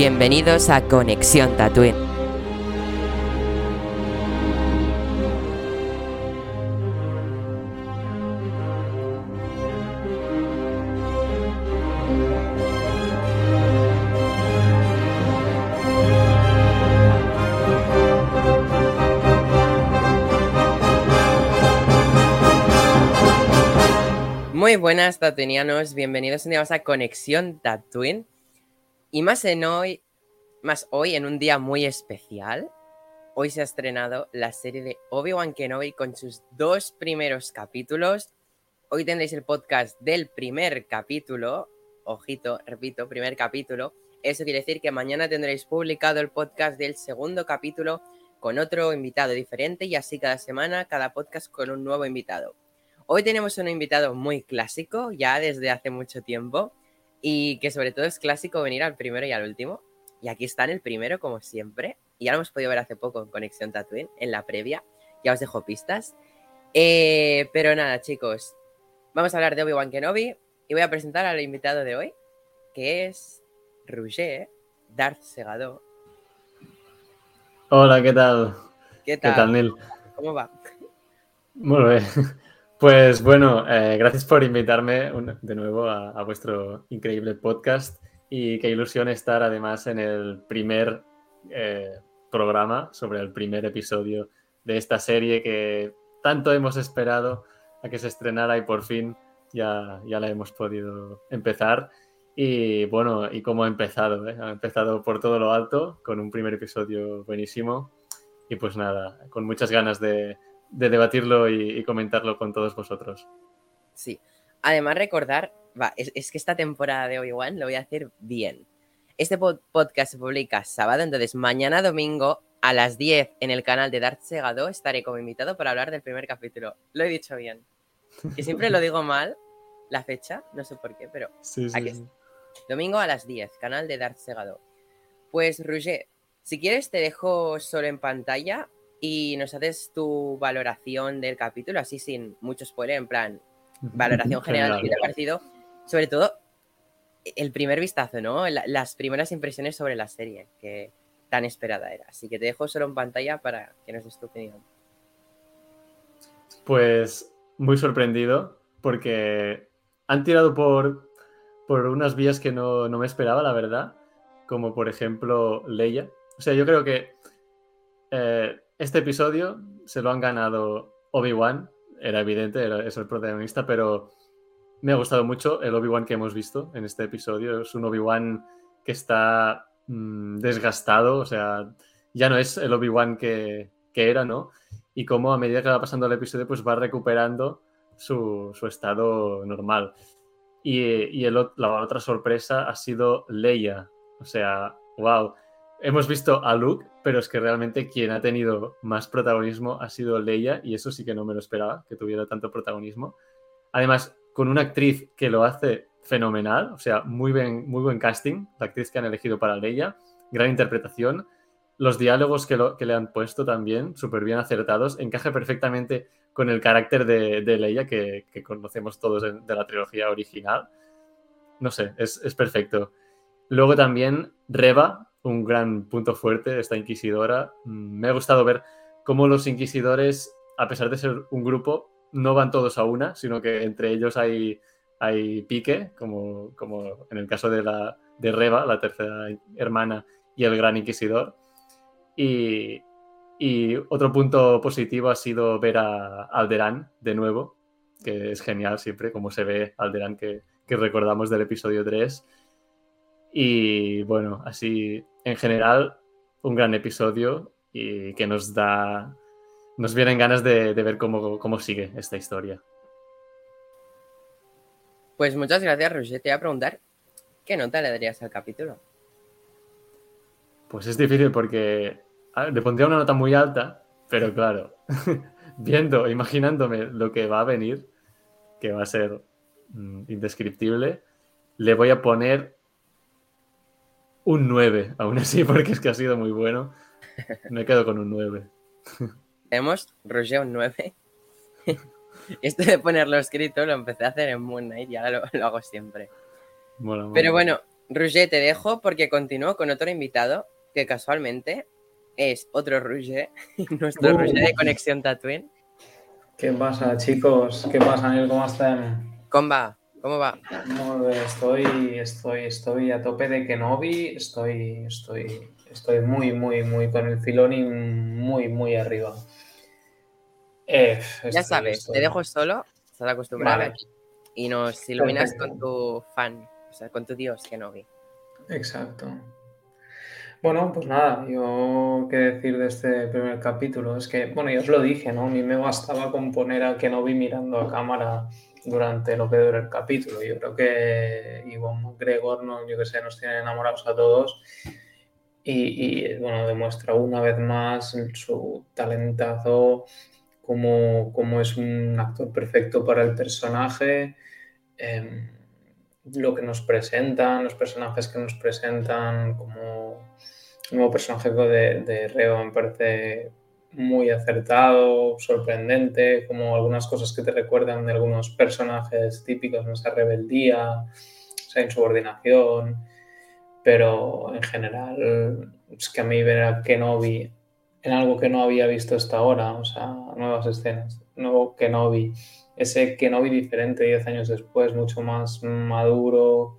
Bienvenidos a Conexión Tatooine. Muy buenas tatunianos, bienvenidos un día a Conexión Tatooine. Y más en hoy, más hoy en un día muy especial. Hoy se ha estrenado la serie de Obi-Wan Kenobi con sus dos primeros capítulos. Hoy tendréis el podcast del primer capítulo. Ojito, repito, primer capítulo. Eso quiere decir que mañana tendréis publicado el podcast del segundo capítulo con otro invitado diferente y así cada semana, cada podcast con un nuevo invitado. Hoy tenemos un invitado muy clásico, ya desde hace mucho tiempo, y que sobre todo es clásico venir al primero y al último. Y aquí está en el primero, como siempre. Y ya lo hemos podido ver hace poco en Conexión Tatooine, en la previa. Ya os dejo pistas. Eh, pero nada, chicos. Vamos a hablar de Obi-Wan Kenobi. Y voy a presentar al invitado de hoy, que es Roger Darth Segado. Hola, ¿qué tal? ¿Qué tal? ¿Qué tal, Neil? ¿Cómo va? Muy bien. Pues bueno, eh, gracias por invitarme un- de nuevo a, a vuestro increíble podcast y qué ilusión estar además en el primer eh, programa sobre el primer episodio de esta serie que tanto hemos esperado a que se estrenara y por fin ya, ya la hemos podido empezar. Y bueno, y cómo ha empezado, ¿eh? Ha empezado por todo lo alto con un primer episodio buenísimo y pues nada, con muchas ganas de, de debatirlo y, y comentarlo con todos vosotros. Sí. Además, recordar, va, es, es que esta temporada de Obi-Wan lo voy a hacer bien. Este pod- podcast se publica sábado, entonces mañana domingo a las 10 en el canal de Darth Segado estaré como invitado para hablar del primer capítulo. Lo he dicho bien. Que siempre lo digo mal, la fecha, no sé por qué, pero Sí, Aquí está. domingo a las 10, canal de Darth Segado. Pues, Roger, si quieres te dejo solo en pantalla y nos haces tu valoración del capítulo, así sin mucho spoiler, en plan, valoración general, ¿qué te ha parecido? Sobre todo, el primer vistazo, ¿no? La- las primeras impresiones sobre la serie, que tan esperada era. Así que te dejo solo en pantalla para que nos des tu opinión. Pues muy sorprendido porque han tirado por, por unas vías que no, no me esperaba, la verdad, como por ejemplo Leia. O sea, yo creo que eh, este episodio se lo han ganado Obi-Wan, era evidente, es el protagonista, pero me ha gustado mucho el Obi-Wan que hemos visto en este episodio. Es un Obi-Wan que está mm, desgastado, o sea, ya no es el Obi-Wan que, que era, ¿no? y cómo a medida que va pasando el episodio pues va recuperando su, su estado normal. Y, y el la otra sorpresa ha sido Leia. O sea, wow. Hemos visto a Luke, pero es que realmente quien ha tenido más protagonismo ha sido Leia y eso sí que no me lo esperaba, que tuviera tanto protagonismo. Además, con una actriz que lo hace fenomenal, o sea, muy, bien, muy buen casting, la actriz que han elegido para Leia, gran interpretación los diálogos que, lo- que le han puesto también, súper bien acertados, encaja perfectamente con el carácter de, de Leia que, que conocemos todos en- de la trilogía original. No sé, es, es perfecto. Luego también Reba, un gran punto fuerte, esta inquisidora. Mm, Me ha gustado ver cómo los inquisidores, a pesar de ser un grupo, no van todos a una, sino que entre ellos hay, hay pique, como, como en el caso de, la, de Reba, la tercera hermana, y el gran inquisidor. Y, otro punto positivo ha sido ver a Alderán de nuevo, que es genial siempre, como se ve Alderán que, que recordamos del episodio 3. Y bueno, así en general, un gran episodio y que nos da. Nos vienen ganas de, de ver cómo, cómo sigue esta historia. Pues muchas gracias, Roger. Te voy a preguntar, ¿qué nota le darías al capítulo? Pues es difícil porque ver, le pondría una nota muy alta, pero claro, viendo, imaginándome lo que va a venir, que va a ser mm, indescriptible, le voy a poner un 9, aún así, porque es que ha sido muy bueno. Me quedo con un 9. Tenemos Roger un 9. Esto de ponerlo escrito lo empecé a hacer en Moon Knight y ahora lo, lo hago siempre. Mola, mola. Pero bueno, Roger, te dejo porque continúo con otro invitado que casualmente es otro Roger, nuestro Uh. Roger de Conexión Tatooine. ¿Qué pasa, chicos? ¿Qué pasa, Neil? ¿Cómo están? ¿Cómo va? ¿Cómo va? Bé, estoy, estoy, estoy a tope de Kenobi, estoy, estoy, estoy muy, muy, muy con el filón y muy, muy arriba. Eh, Ya sabes, estoy- te dejo solo, estás acostumbrado Vale. aquí, y nos iluminas Perfecto. con tu fan, o sea, con tu dios Kenobi. Exacto. Bueno, pues nada, yo qué decir de este primer capítulo. Es que, bueno, ya os lo dije, ¿no? A mí me bastaba con poner a Kenobi mirando a cámara durante lo que dura el capítulo. Yo creo que Iwan McGregor, no, yo que sé, nos tiene enamorados a todos. Y, bueno, demuestra una vez más su talentazo, como, como es un actor perfecto para el personaje. em, lo que nos presentan, los personajes que nos presentan, como nuevo personaje de, de Reo me parece muy acertado, sorprendente, como algunas cosas que te recuerdan de algunos personajes típicos, ¿no? esa rebeldía, esa insubordinación, pero en general es que a mí ver a Kenobi en algo que no había visto hasta ahora, o sea, nuevas escenas, nuevo Kenobi, ese Kenobi diferente 10 años después, mucho más maduro,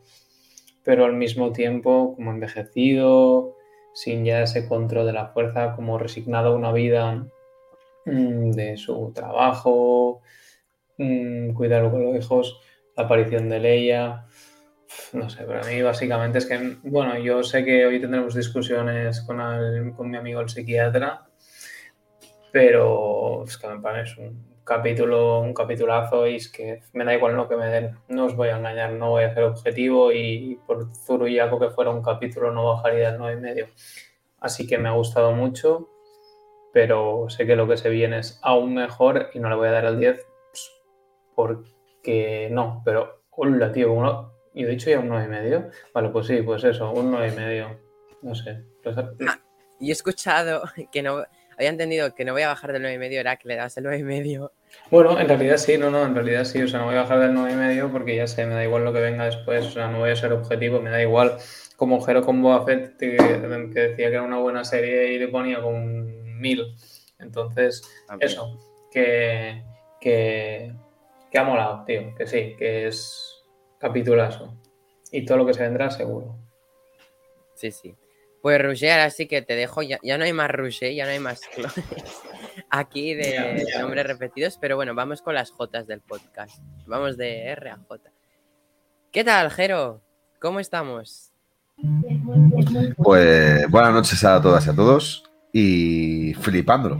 pero al mismo tiempo como envejecido, sin ya ese control de la fuerza, como resignado a una vida mm, de su trabajo, mm, cuidar a los hijos, la aparición de Leia. No sé, para mí básicamente es que, bueno, yo sé que hoy tendremos discusiones con, el- con mi amigo el psiquiatra, pero es que me parece un capítulo, un capitulazo y es que me da igual lo que me den. No os voy a engañar, no voy a ser objetivo y por zurullaco que fuera un capítulo no bajaría del 9 y medio. Así que me ha gustado mucho, pero sé que lo que se viene es aún mejor y no le voy a dar el 10 pues, porque no, pero hola tío, uno, yo he dicho ya un 9 y medio. Vale, pues sí, pues eso, un 9 y medio. No sé. Pues, Y he escuchado que no, había entendido que no voy a bajar del 9 y medio, era que le das el 9 y medio. Bueno, en realidad sí, no, no, en realidad sí, o sea, no voy a bajar del 9 y medio porque ya sé, me da igual lo que venga después, o sea, no voy a ser objetivo, me da igual. Como Jero con Boba Fett, que, que decía que era una buena serie y le ponía con un mil. Entonces, eso, que, que, que ha molado, tío, que sí, que es capitulazo. Y todo lo que se vendrá, seguro. Sí, sí. Pues Roger, ahora sí que te dejo, ya, ya no hay más Roger, ya no hay más clones aquí de Ya, ya. nombres repetidos, pero bueno, vamos con las Jotas del podcast. Vamos de R a J. ¿Qué tal, Jero? ¿Cómo estamos? Pues buenas noches a todas y a todos y flipándolo.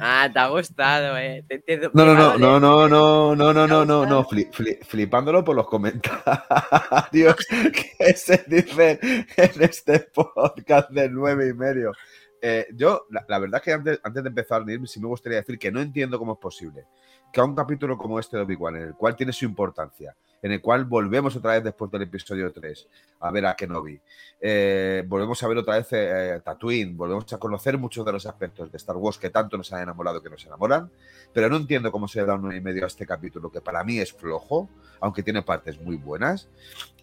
Ah, te ha gustado, eh. Te- te- No, no, no, a no, no, no, no, no, no, no, no, fli- fli- flipándolo por los comentarios que se dicen en este podcast del nueve y medio. Eh, yo, la, la verdad es que antes, antes de empezar, sí me gustaría decir que no entiendo cómo es posible que a un capítulo como este de Obi-Wan, en el cual tiene su importancia, en el cual volvemos otra vez después del episodio 3 a ver a Kenobi, eh, volvemos a ver otra vez eh, Tatooine, volvemos a conocer muchos de los aspectos de Star Wars que tanto nos han enamorado que nos enamoran, pero no entiendo cómo se le da un 9 y medio a este capítulo, que para mí es flojo, aunque tiene partes muy buenas,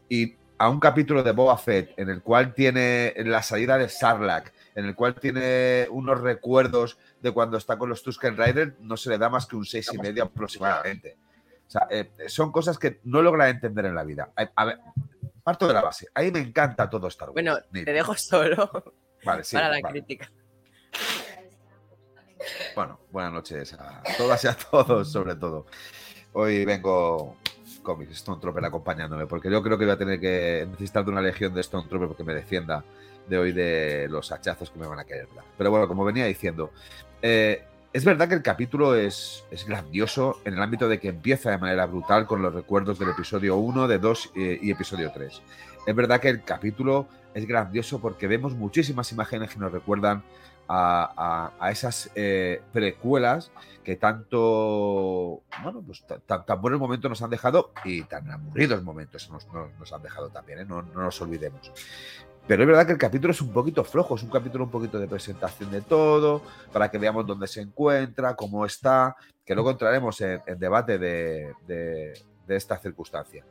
y a un capítulo de Boba Fett en el cual tiene la salida de Sarlacc, en el cual tiene unos recuerdos de cuando está con los Tusken Riders, no se le da más que un seis y medio aproximadamente. O sea, eh, son cosas que no logra entender en la vida. A, a ver, parto de la base. Ahí me encanta todo Star Wars. Bueno, te dejo solo Vale, sí, para la vale. crítica. Bueno, buenas noches a todas y a todos, sobre todo. Hoy vengo con mis Stone Trooper acompañándome, porque yo creo que voy a tener que necesitar de una legión de Stone Trooper porque me defienda de hoy de los hachazos que me van a querer dar. Pero bueno, como venía diciendo, eh, es verdad que el capítulo es, es grandioso en el ámbito de que empieza de manera brutal con los recuerdos del episodio 1, de 2 eh, y episodio 3. Es verdad que el capítulo es grandioso porque vemos muchísimas imágenes que nos recuerdan a, a- a esas eh, precuelas que tanto, bueno, pues ta- ta- tan, buenos momentos nos han dejado y tan aburridos momentos nos han dejado también, ¿eh? no, no nos olvidemos. Pero es verdad que el capítulo es un poquito flojo, es un capítulo un poquito de presentación de todo, para que veamos dónde se encuentra, cómo está, que luego entraremos en, en debate de, de- de esta circunstancia.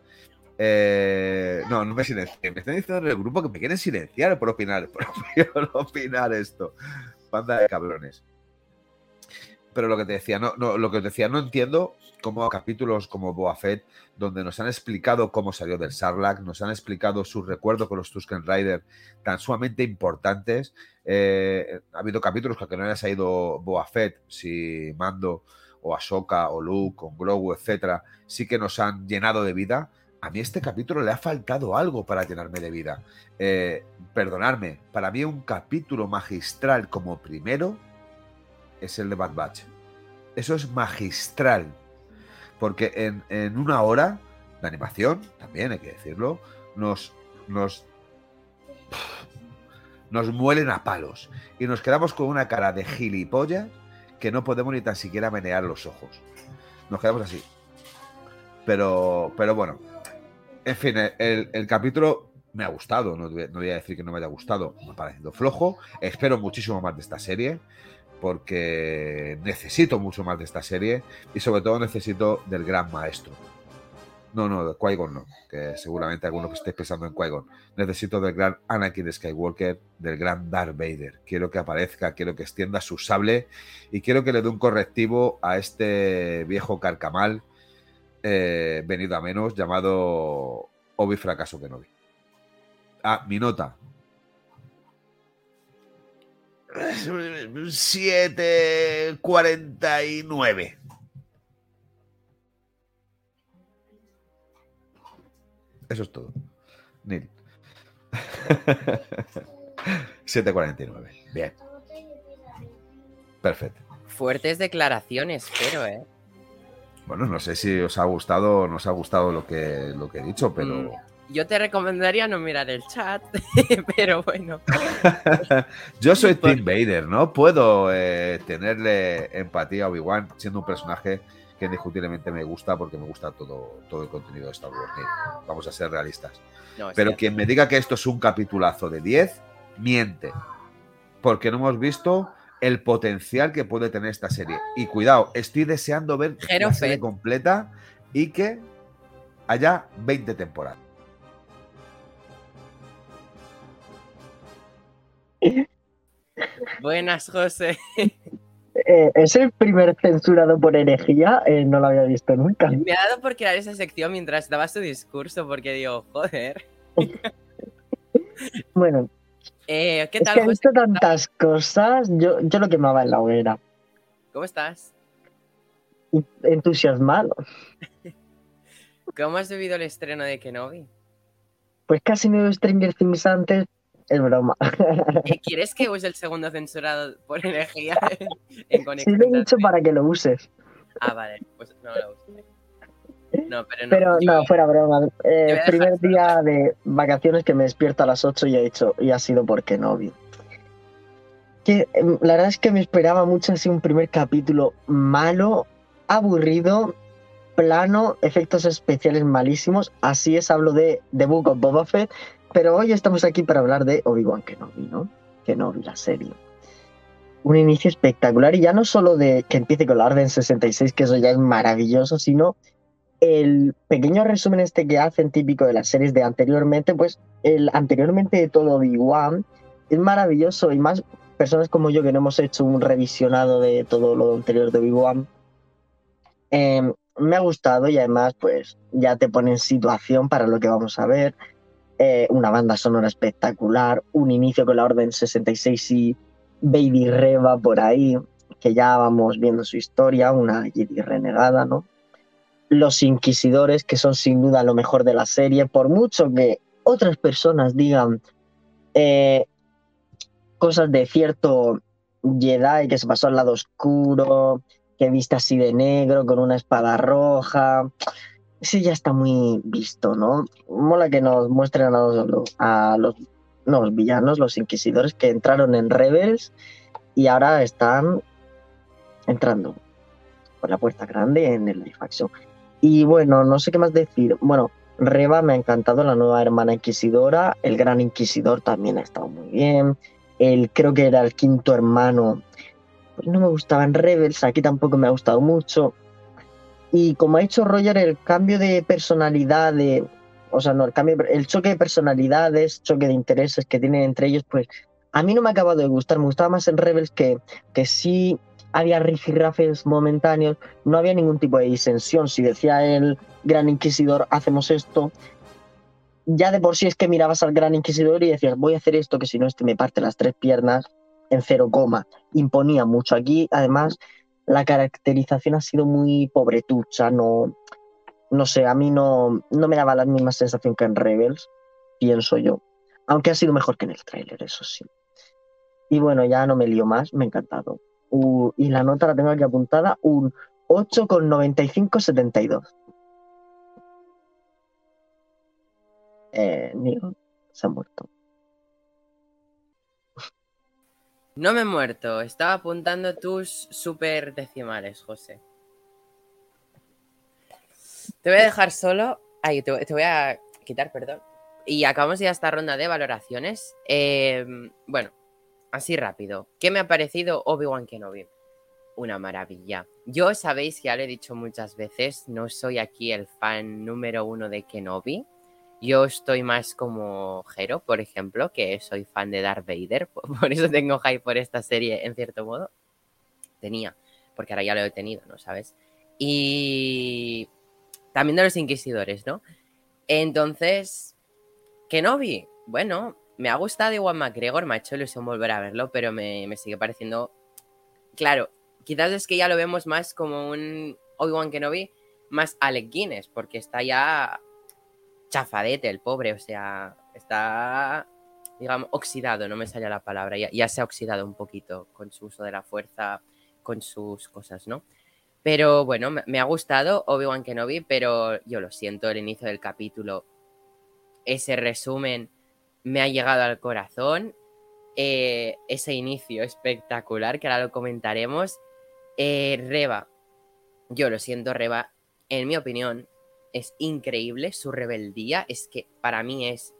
Eh, no, no me silencien. Me están diciendo en el grupo que me quieren silenciar por opinar, por opinar esto. Banda de cabrones. Pero lo que te decía, no, no, lo que te decía, no entiendo cómo capítulos como Boa Fett, donde nos han explicado cómo salió del Sarlacc, nos han explicado su recuerdo con los Tusken Rider tan sumamente importantes. Eh, ha habido capítulos que no haya salido Boa Fett, si Mando o Ahsoka o Luke o Grogu, etcétera, sí que nos han llenado de vida. A mí este capítulo le ha faltado algo para llenarme de vida. Eh, perdonadme, para mí un capítulo magistral como primero es el de Bad Batch. Eso es magistral. Porque en, en una hora de animación, también hay que decirlo, nos, nos, nos muelen a palos. Y nos quedamos con una cara de gilipollas que no podemos ni tan siquiera menear los ojos. Nos quedamos así. Pero, pero bueno. En fin, el, el capítulo me ha gustado. No, no, voy a decir que no me haya gustado. Me ha parecido flojo. Espero muchísimo más de esta serie. Porque necesito mucho más de esta serie. Y sobre todo necesito del gran maestro. No, no, de Qui-Gon no, que seguramente alguno que esté pensando en Qui-Gon. Necesito del gran Anakin Skywalker, del gran Darth Vader. Quiero que aparezca, quiero que extienda su sable y quiero que le dé un correctivo a este viejo carcamal eh, venido a menos llamado Obi Fracaso Kenobi. Ah, mi nota. 749. Eso es todo. Nil. 7.49. Bien. Perfecto. Fuertes declaraciones, pero, ¿eh? Bueno, no sé si os ha gustado o no os ha gustado lo que, lo que he dicho, pero. Mm, yo te recomendaría no mirar el chat, pero bueno. Yo soy Tim Vader, ¿no? Puedo eh, tenerle empatía a Obi-Wan siendo un personaje que indiscutiblemente me gusta porque me gusta todo, todo el contenido de Star Wars. Vamos a ser realistas. No, Pero quien me diga que esto es un capitulazo de 10, miente. Porque no hemos visto el potencial que puede tener esta serie. Y cuidado, estoy deseando ver la serie completa y que haya 20 temporadas. Buenas, José. Eh, es el primer censurado por herejía, eh, no lo había visto nunca. Me ha dado por crear esa sección mientras daba su discurso, porque digo, joder. bueno. Eh, ¿Qué tal? Es que he visto tantas cosas, yo, yo lo quemaba en la hoguera. ¿Cómo estás? Entusiasmado. ¿Cómo has vivido el estreno de Kenobi? Pues casi me veo Stranger Things antes, es broma. ¿Quieres que use el segundo censurado por energía en conexión? Sí, lo he dicho para que lo uses. Ah, vale, pues no lo uso. No, pero no. Pero no, fuera broma. Eh, primer día de vacaciones que me despierto a las 8 y he dicho, y ha sido porque no vi. Que, em, la verdad es que me esperaba mucho así un primer capítulo malo, aburrido, plano, efectos especiales malísimos. Así es, hablo de The Book of Boba Fett, pero hoy estamos aquí para hablar de Obi-Wan Kenobi, ¿no? Kenobi, la serie. Un inicio espectacular y ya no solo de que empiece con la Orden 66, que eso ya es maravilloso, sino el pequeño resumen este que hacen típico de las series de anteriormente, pues el anteriormente de todo Obi-Wan es maravilloso y más personas como yo que no hemos hecho un revisionado de todo lo anterior de Obi-Wan, em, me ha gustado y además pues ya te pone en situación para lo que vamos a ver. Eh, una banda sonora espectacular, un inicio con la Orden 66 y Baby Reba por ahí, que ya vamos viendo su historia, una Jedi renegada, ¿no? Los Inquisidores, que son sin duda lo mejor de la serie, por mucho que otras personas digan eh, cosas de cierto Jedi que se pasó al lado oscuro, que viste así de negro con una espada roja sí ya está muy visto, ¿no? Mola que nos muestren a los, a los, no, villanos, los inquisidores que entraron en Rebels y ahora están entrando por la puerta grande en el live action. Y bueno, no sé qué más decir. Bueno, Reba me ha encantado, la nueva hermana inquisidora. El gran inquisidor también ha estado muy bien. El, creo que era el quinto hermano. Pues no me gustaba en Rebels, aquí tampoco me ha gustado mucho. Y como ha hecho Roger, el cambio de personalidad de o sea, no, el cambio, el choque de personalidades, choque de intereses que tienen entre ellos, pues a mí no me ha acabado de gustar. Me gustaba más en Rebels que, que sí había rifirrafes momentáneos, no había ningún tipo de disensión. Si decía el Gran Inquisidor, hacemos esto, ya de por sí es que mirabas al Gran Inquisidor y decías, voy a hacer esto, que si no, este me parte las tres piernas en cero coma. Imponía mucho. Aquí, además, la caracterización ha sido muy pobretucha, no, no sé, a mí no, no me daba la misma sensación que en Rebels, pienso yo. Aunque ha sido mejor que en el tráiler, eso sí. Y bueno, ya no me lío más, me ha encantado. Y la nota la tengo aquí apuntada, un 8,9572. Eh, se ha muerto. No me he muerto, estaba apuntando tus super decimales, José. Te voy a dejar solo. Te, voy a quitar, perdón. Y acabamos ya esta ronda de valoraciones. Eh, bueno, así rápido. ¿Qué me ha parecido Obi-Wan Kenobi? Una maravilla. Yo sabéis que ya lo he dicho muchas veces, no soy aquí el fan número uno de Kenobi. Yo estoy más como Jero, por ejemplo, que soy fan de Darth Vader. Por eso tengo hype por esta serie, en cierto modo. Tenía, porque ahora ya lo he tenido, ¿no? ¿Sabes? Y también de los inquisidores, ¿no? Entonces, Kenobi, bueno, me ha gustado igual McGregor, me ha hecho volver a verlo, pero me, me sigue pareciendo. Claro, quizás es que ya lo vemos más como un Obi-Wan Kenobi, más Alec Guinness, porque está ya chafadete el pobre, o sea, está, digamos, oxidado, no me sale la palabra, ya, se ha oxidado un poquito con su uso de la fuerza, con sus cosas, ¿no? Pero bueno, me, me ha gustado Obi-Wan Kenobi, pero yo lo siento, el inicio del capítulo, ese resumen me ha llegado al corazón. eh, ese inicio espectacular, que ahora lo comentaremos. Eh, Reba, yo lo siento, Reba, en mi opinión, es increíble su rebeldía. Es que para mí es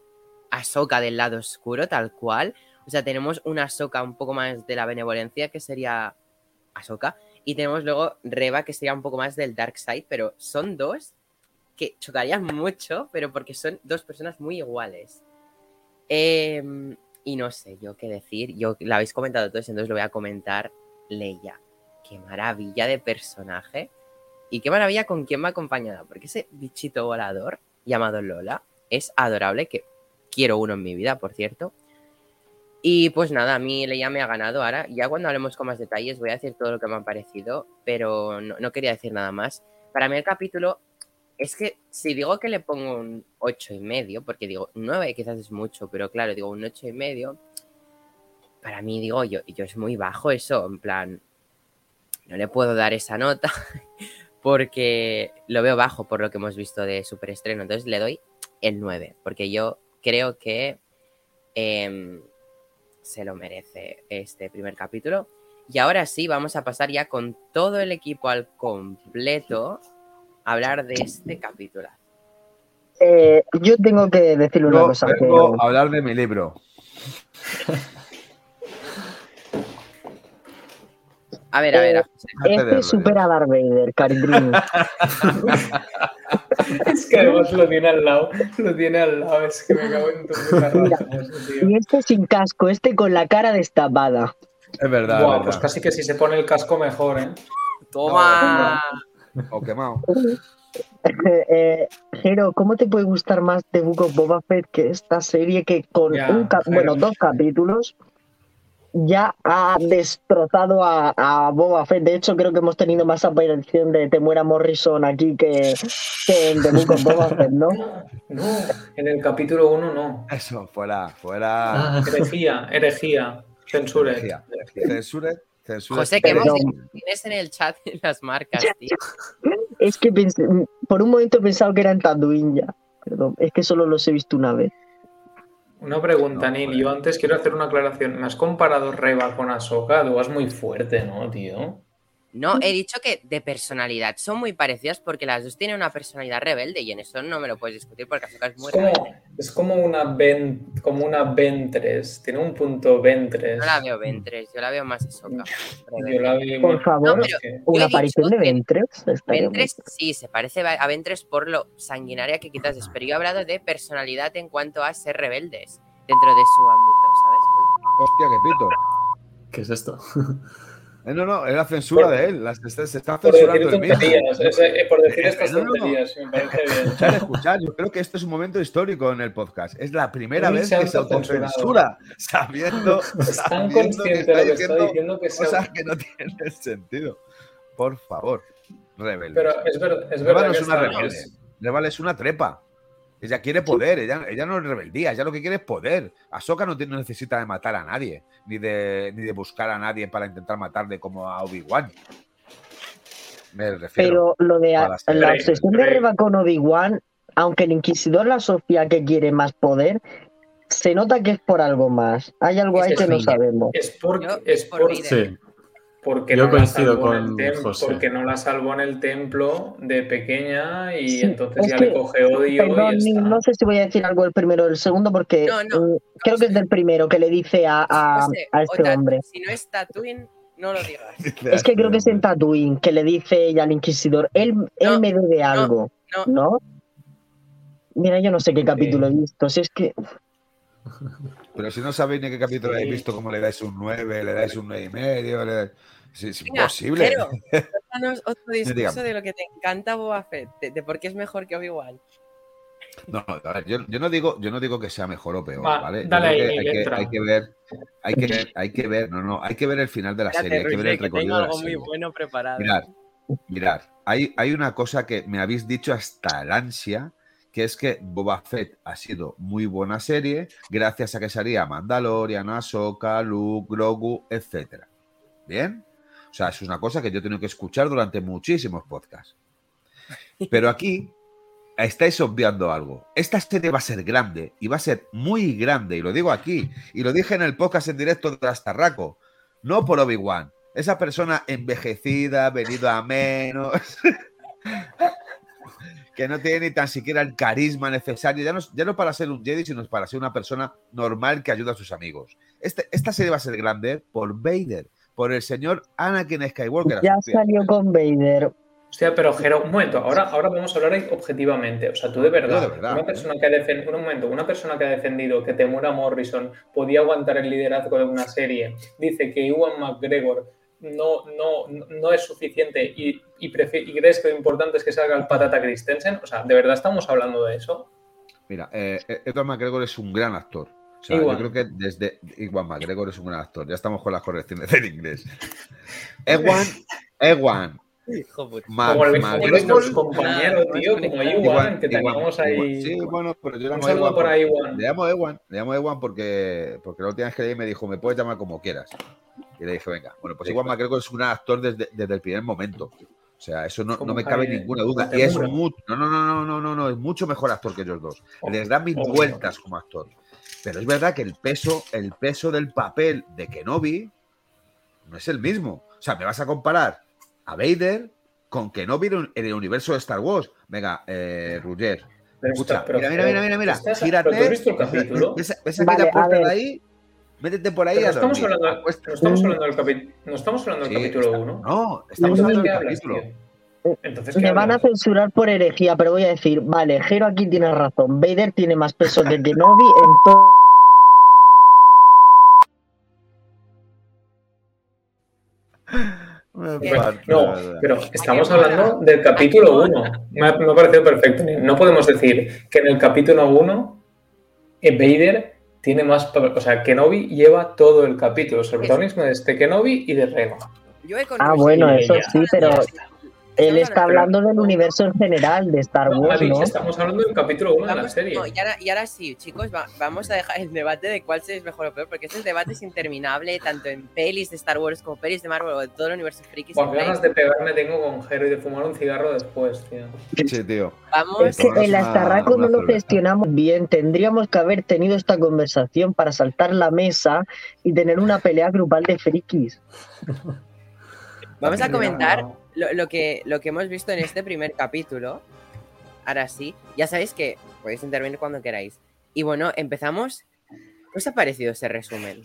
Ahsoka del lado oscuro, tal cual. O sea, tenemos una Ahsoka un poco más de la benevolencia, que sería Ahsoka. Y tenemos luego Reba, que sería un poco más del Dark Side, pero son dos que chocarían mucho, pero porque son dos personas muy iguales. Eh, y no sé yo qué decir. Yo la habéis comentado todos, entonces lo voy a comentar. Leia. Qué maravilla de personaje. Y qué maravilla con quién va acompañada. Porque ese bichito volador llamado Lola es adorable. Que quiero uno en mi vida, por cierto. Y pues nada, a mí Leia me ha ganado ahora. Ya cuando hablemos con más detalles voy a decir todo lo que me ha parecido. Pero no, no quería decir nada más. Para mí el capítulo es que si digo que le pongo un ocho y medio, porque digo, 9 quizás es mucho, pero claro, digo un ocho y medio, para mí digo, yo, yo es muy bajo eso, en plan, no le puedo dar esa nota porque lo veo bajo por lo que hemos visto de superestreno, entonces le doy el 9, porque yo creo que eh, se lo merece este primer capítulo. Y ahora sí, vamos a pasar ya con todo el equipo al completo hablar de este capítulo. Eh, yo tengo que decirle una Yo cosa. que- a hablar de mi libro. A ver, a ver. Eh, a de Este supera a Darth Vader, Cariño. Es que además lo tiene al lado. Lo tiene al lado. Es que me cago en tu puta. Y este sin casco, este con la cara destapada. Es verdad. Es pues casi que si se pone el casco mejor, ¿eh? Toma. O quemado. Eh, Jero, ¿cómo te puede gustar más The Book of Boba Fett que esta serie que con Ya, un cap- Jero. bueno, dos capítulos ya ha destrozado a, a Boba Fett? De hecho, creo que hemos tenido más aparición de Temuera Morrison aquí que, que en The Book of Boba Fett, ¿no? No, en el capítulo 1 no. Eso, fuera, fuera. Ah, Herejía, herejía. Censure. Herejía. Censure, censure. José, que hemos Perdón. tienes en el chat las marcas, tío. Es que pensé- por un momento he pensado que eran Tatooine ya. Perdón, es que solo los he visto una vez. Una pregunta, No, Neil. Yo antes quiero hacer una aclaración. ¿Me has comparado Reba con Ahsoka? Tú vas muy fuerte, ¿no, tío? No, he dicho que de personalidad son muy parecidas porque las dos tienen una personalidad rebelde y en eso no me lo puedes discutir porque Ahsoka es muy Es como, rebelde. es como una Ben, como una Ventres, tiene un punto Ventres. No la veo Ventres, yo la veo más Ahsoka. rebelde. Yo la veo Por favor, No, una aparición de Ventres. Ventres sí, se parece a Ventres por lo sanguinaria que quizás es, pero yo he hablado de personalidad en cuanto a ser rebeldes dentro de su ámbito, ¿sabes? Uy, Hostia, qué pito. ¿Qué es esto? Eh, no, no, es la censura de él. se, se está censurando el mismo. tonterías, es- eh, por decir estas No, no, no. tonterías, me parece bien. Escuchar, escuchar. Yo creo que este es un momento histórico en el podcast. Es la primera vez que se autocensura, sabiendo, sabiendo que consciente está de lo que está diciendo que cosas que no tienen sentido. Por favor, rebelde. Pero es, ver- es verdad que es una está- rebelde. Reba es una trepa. Ella quiere poder, ella, ella no es rebeldía, ella lo que quiere es poder. Ahsoka no, no necesita de matar a nadie, ni de, ni de buscar a nadie para intentar matarle como a Obi-Wan. Me refiero. Pero lo de la obsesión de. Reba con Obi-Wan, aunque el Inquisidor la asocia que quiere más poder, se nota que es por algo más. Hay algo ahí Es que no sabemos. Es porque, Yo- es por por- Vader. Sí, porque Yo no la coincido salvó en el con José. porque no la salvó en el templo de pequeña y Sí, entonces es ya que- le coge odio Perdón, y está. no sé si voy a decir algo del primero o del segundo, porque No, no, mm, creo que es del primero que le dice a, a- José, a este hombre. Si no es Tatooine, no lo digas. Es que creo que es en Tatooine que le dice ella al Inquisidor, él, él me debe algo, no. ¿no? Mira, yo no sé qué capítulo he visto, si es que Pero si no sabéis ni qué capítulo habéis visto, como le dais un 9, le dais un 9 y medio, le dais- es, imposible. Pero, cuéntanos otro discurso de lo que te encanta Boba Fett, de, de por qué es mejor que Obi-Wan. No, no, a ver, yo, yo no digo, yo no digo que sea mejor o peor, Va, ¿vale? Dale ahí, hay, que, entra. hay que ver, hay que ver, hay que ver, no, no, hay que ver el final de la serie, hay que ver el que tengo recorrido de la algo muy bueno preparado. Mirad, mirad, hay, hay una cosa que me habéis dicho hasta el ansia, que es que Boba Fett ha sido muy buena serie gracias a que salía Mandalorian, Ahsoka, Luke, Grogu, etcétera. ¿Bien? O sea, es una cosa que yo he tenido que escuchar durante muchísimos podcasts. Pero aquí estáis obviando algo. Esta serie va a ser grande y va a ser muy grande, y lo digo aquí, y lo dije en el podcast en directo de Astarraco, no por Obi-Wan. Esa persona envejecida, venido a menos, que no tiene ni tan siquiera el carisma necesario, ya no, ya no para ser un Jedi, sino para ser una persona normal que ayuda a sus amigos. Este- esta serie va a ser grande por Vader, por el señor Anakin Skywalker. ya salió con Vader. Hostia, pero Jero, un momento, ahora, ahora vamos a hablar ahí objetivamente. O sea, tú de verdad, Yo de verdad, una ¿eh? persona que ha defendido, un momento, una persona que ha defendido que Temura Morrison podía aguantar el liderazgo de una serie, dice que Iwan McGregor no, no, no es suficiente y, y, y crees que lo importante es que salga el patata Christensen. O sea, ¿de verdad estamos hablando de eso? Mira, eh, Edward McGregor es un gran actor. O sea, yo creo que desde Iwan McGregor es un gran actor. Ya estamos con las correcciones del inglés. Ewan, Ewan, como el, McGregor. compañero, tío, como. Iwan, que Ewan. ahí. Sí, bueno, pero yo le llamo Ewan. por. Le llamo Ewan, le llamo Ewan porque, porque la última vez que leí me dijo, me puedes llamar como quieras. Y le dije, venga, bueno, pues Ewan McGregor es un gran actor desde, desde el primer momento. O sea, eso no, no me cabe ninguna duda. Y es mucho, no, no, no, no, no, no, no, es mucho mejor actor que ellos dos. Les da mil vueltas como actor. Pero es verdad que el peso, el peso del papel de Kenobi no es el mismo. O sea, me vas a comparar a Vader con Kenobi en en el universo de Star Wars. Venga, eh, Ruger, Pero Escucha, pero- mira, mira, mira, mira, mira. estás- Gírate. ¿pero tú has visto el capítulo? ¿Ves, ves Vale, aquella a puerta de ahí? Métete por ahí Pero a no estamos dormir. hablando, no estamos hablando del capítulo, no estamos hablando del Sí, capítulo está- 1. No, estamos hablando ¿qué del hablas, capítulo. tío? Entonces, ¿qué Me van a censurar por herejía, pero voy a decir, vale, Jero aquí tiene razón. Vader tiene más peso que Kenobi en todo. No, pero estamos hablando del capítulo 1. Me ha, me ha parecido perfecto. No podemos decir que en el capítulo 1 eh, Vader tiene más. O sea, Kenobi lleva todo el capítulo. O sea, el protagonismo es de Kenobi y de. Yo he Ah, bueno, eso sí, pero él está hablando del universo en general de Star Wars, estamos hablando del capítulo 1 de la serie. no, y, ahora, y ahora sí, chicos, va- vamos a dejar el debate de cuál es mejor o peor, porque este debate es interminable, tanto en pelis de Star Wars como pelis de Marvel o de todo el universo friki. Siempre ganas de pegarme tengo con Jero y de fumar un cigarro después, tío. Sí, tío. Vamos, Es que el Astarraco no lo gestionamos bien. Tendríamos que haber tenido esta conversación para saltar la mesa y tener una pelea grupal de frikis. Vamos a comentar no. Lo, lo que, lo que hemos visto en este primer capítulo. Ahora sí, ya sabéis que podéis intervenir cuando queráis. Y bueno, empezamos. ¿Qué os ha parecido ese resumen?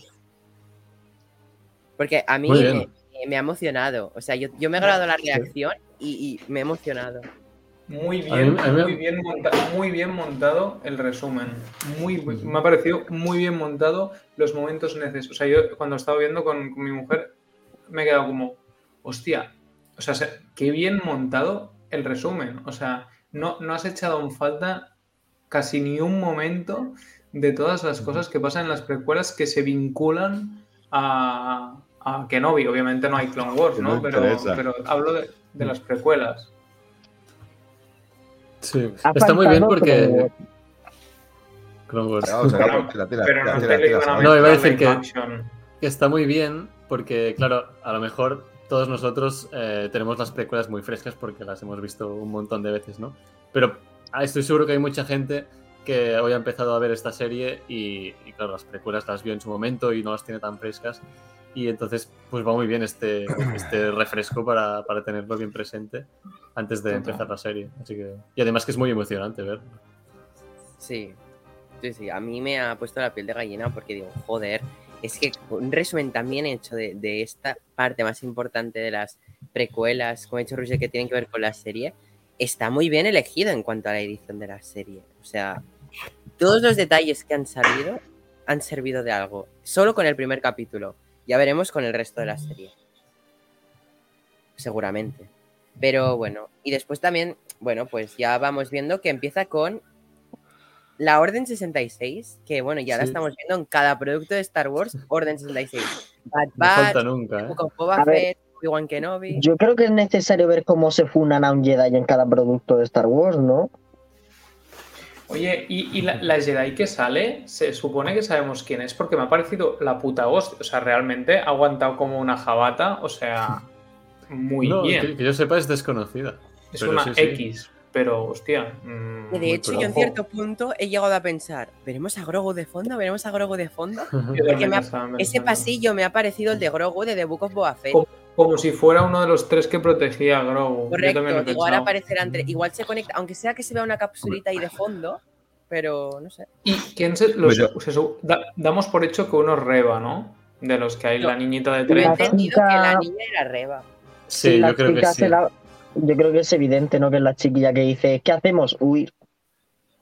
Porque a mí me, ha emocionado. O sea, yo, yo me he grabado la reacción y, y me he emocionado. Muy A bien, mí- a mí me- muy bien montado, muy bien montado el resumen. Muy, me ha parecido muy bien montado los momentos necesarios. O sea, yo cuando estaba viendo con, con mi mujer me he quedado como, hostia, o sea, se- qué bien montado el resumen. O sea, no, no has echado en falta casi ni un momento de todas las cosas que pasan en las precuelas que se vinculan a, a Kenobi. Obviamente no hay Clone Wars, ¿no? no Pero, pero hablo de, de las precuelas. Sí, está muy bien porque. Clone Wars. Pero- no iba a decir que está muy bien porque, claro, a lo mejor todos nosotros eh, tenemos las precuelas muy frescas porque las hemos visto un montón de veces, ¿no? Pero ah, estoy seguro que hay mucha gente que hoy ha empezado a ver esta serie y, y, claro, las precuelas las vio en su momento y no las tiene tan frescas. Y entonces, pues va muy bien este, este refresco para, para tenerlo bien presente antes de empezar la serie. Así que, y además que es muy emocionante ver. Sí, sí, sí. A mí me ha puesto la piel de gallina porque digo, joder, es que un resumen también hecho de, de esta parte más importante de las precuelas, como ha dicho Roger, que tienen que ver con la serie, está muy bien elegido en cuanto a la edición de la serie. O sea, todos los detalles que han salido han servido de algo. Solo con el primer capítulo. Ya veremos con el resto de la serie. Seguramente. Pero bueno, y después también, bueno, pues ya vamos viendo que empieza con la Orden 66, que bueno, ya la Sí. estamos viendo en cada producto de Star Wars, Orden 66. Bad No Batch, falta nunca, ¿eh? Fett, Obi-Wan Kenobi. Yo creo que es necesario ver cómo se funan a un Jedi en cada producto de Star Wars, ¿no? Oye, ¿y, y la, la Jedi que sale? Se supone que sabemos quién es, porque me ha parecido la puta hostia. O sea, realmente ha aguantado como una jabata. O sea, muy No, bien. que, que yo sepa es desconocida. es pero una sí, sí. Pero hostia. mm, Que de hecho, yo en cierto punto he llegado a pensar, ¿veremos a Grogu de fondo? ¿Veremos a Grogu de fondo? Yo Porque me ha- Ese pasillo me ha parecido el de Grogu de The Book of Boba Fett. Como, como si fuera uno de los tres que protegía a Grogu. Yo Correcto, también lo pensado. aparecerán tres. Igual se conecta, aunque sea que se vea una capsulita ahí de fondo, pero no sé. ¿Y quién se, los- se da- damos por hecho que uno es Reba, ¿no? De los que hay No. la niñita de Yo he 30. entendido que la niña era Reba. Sí, yo creo que sí. se la- Yo creo que es evidente, ¿no? Que es la chiquilla que dice, ¿qué hacemos? Huir.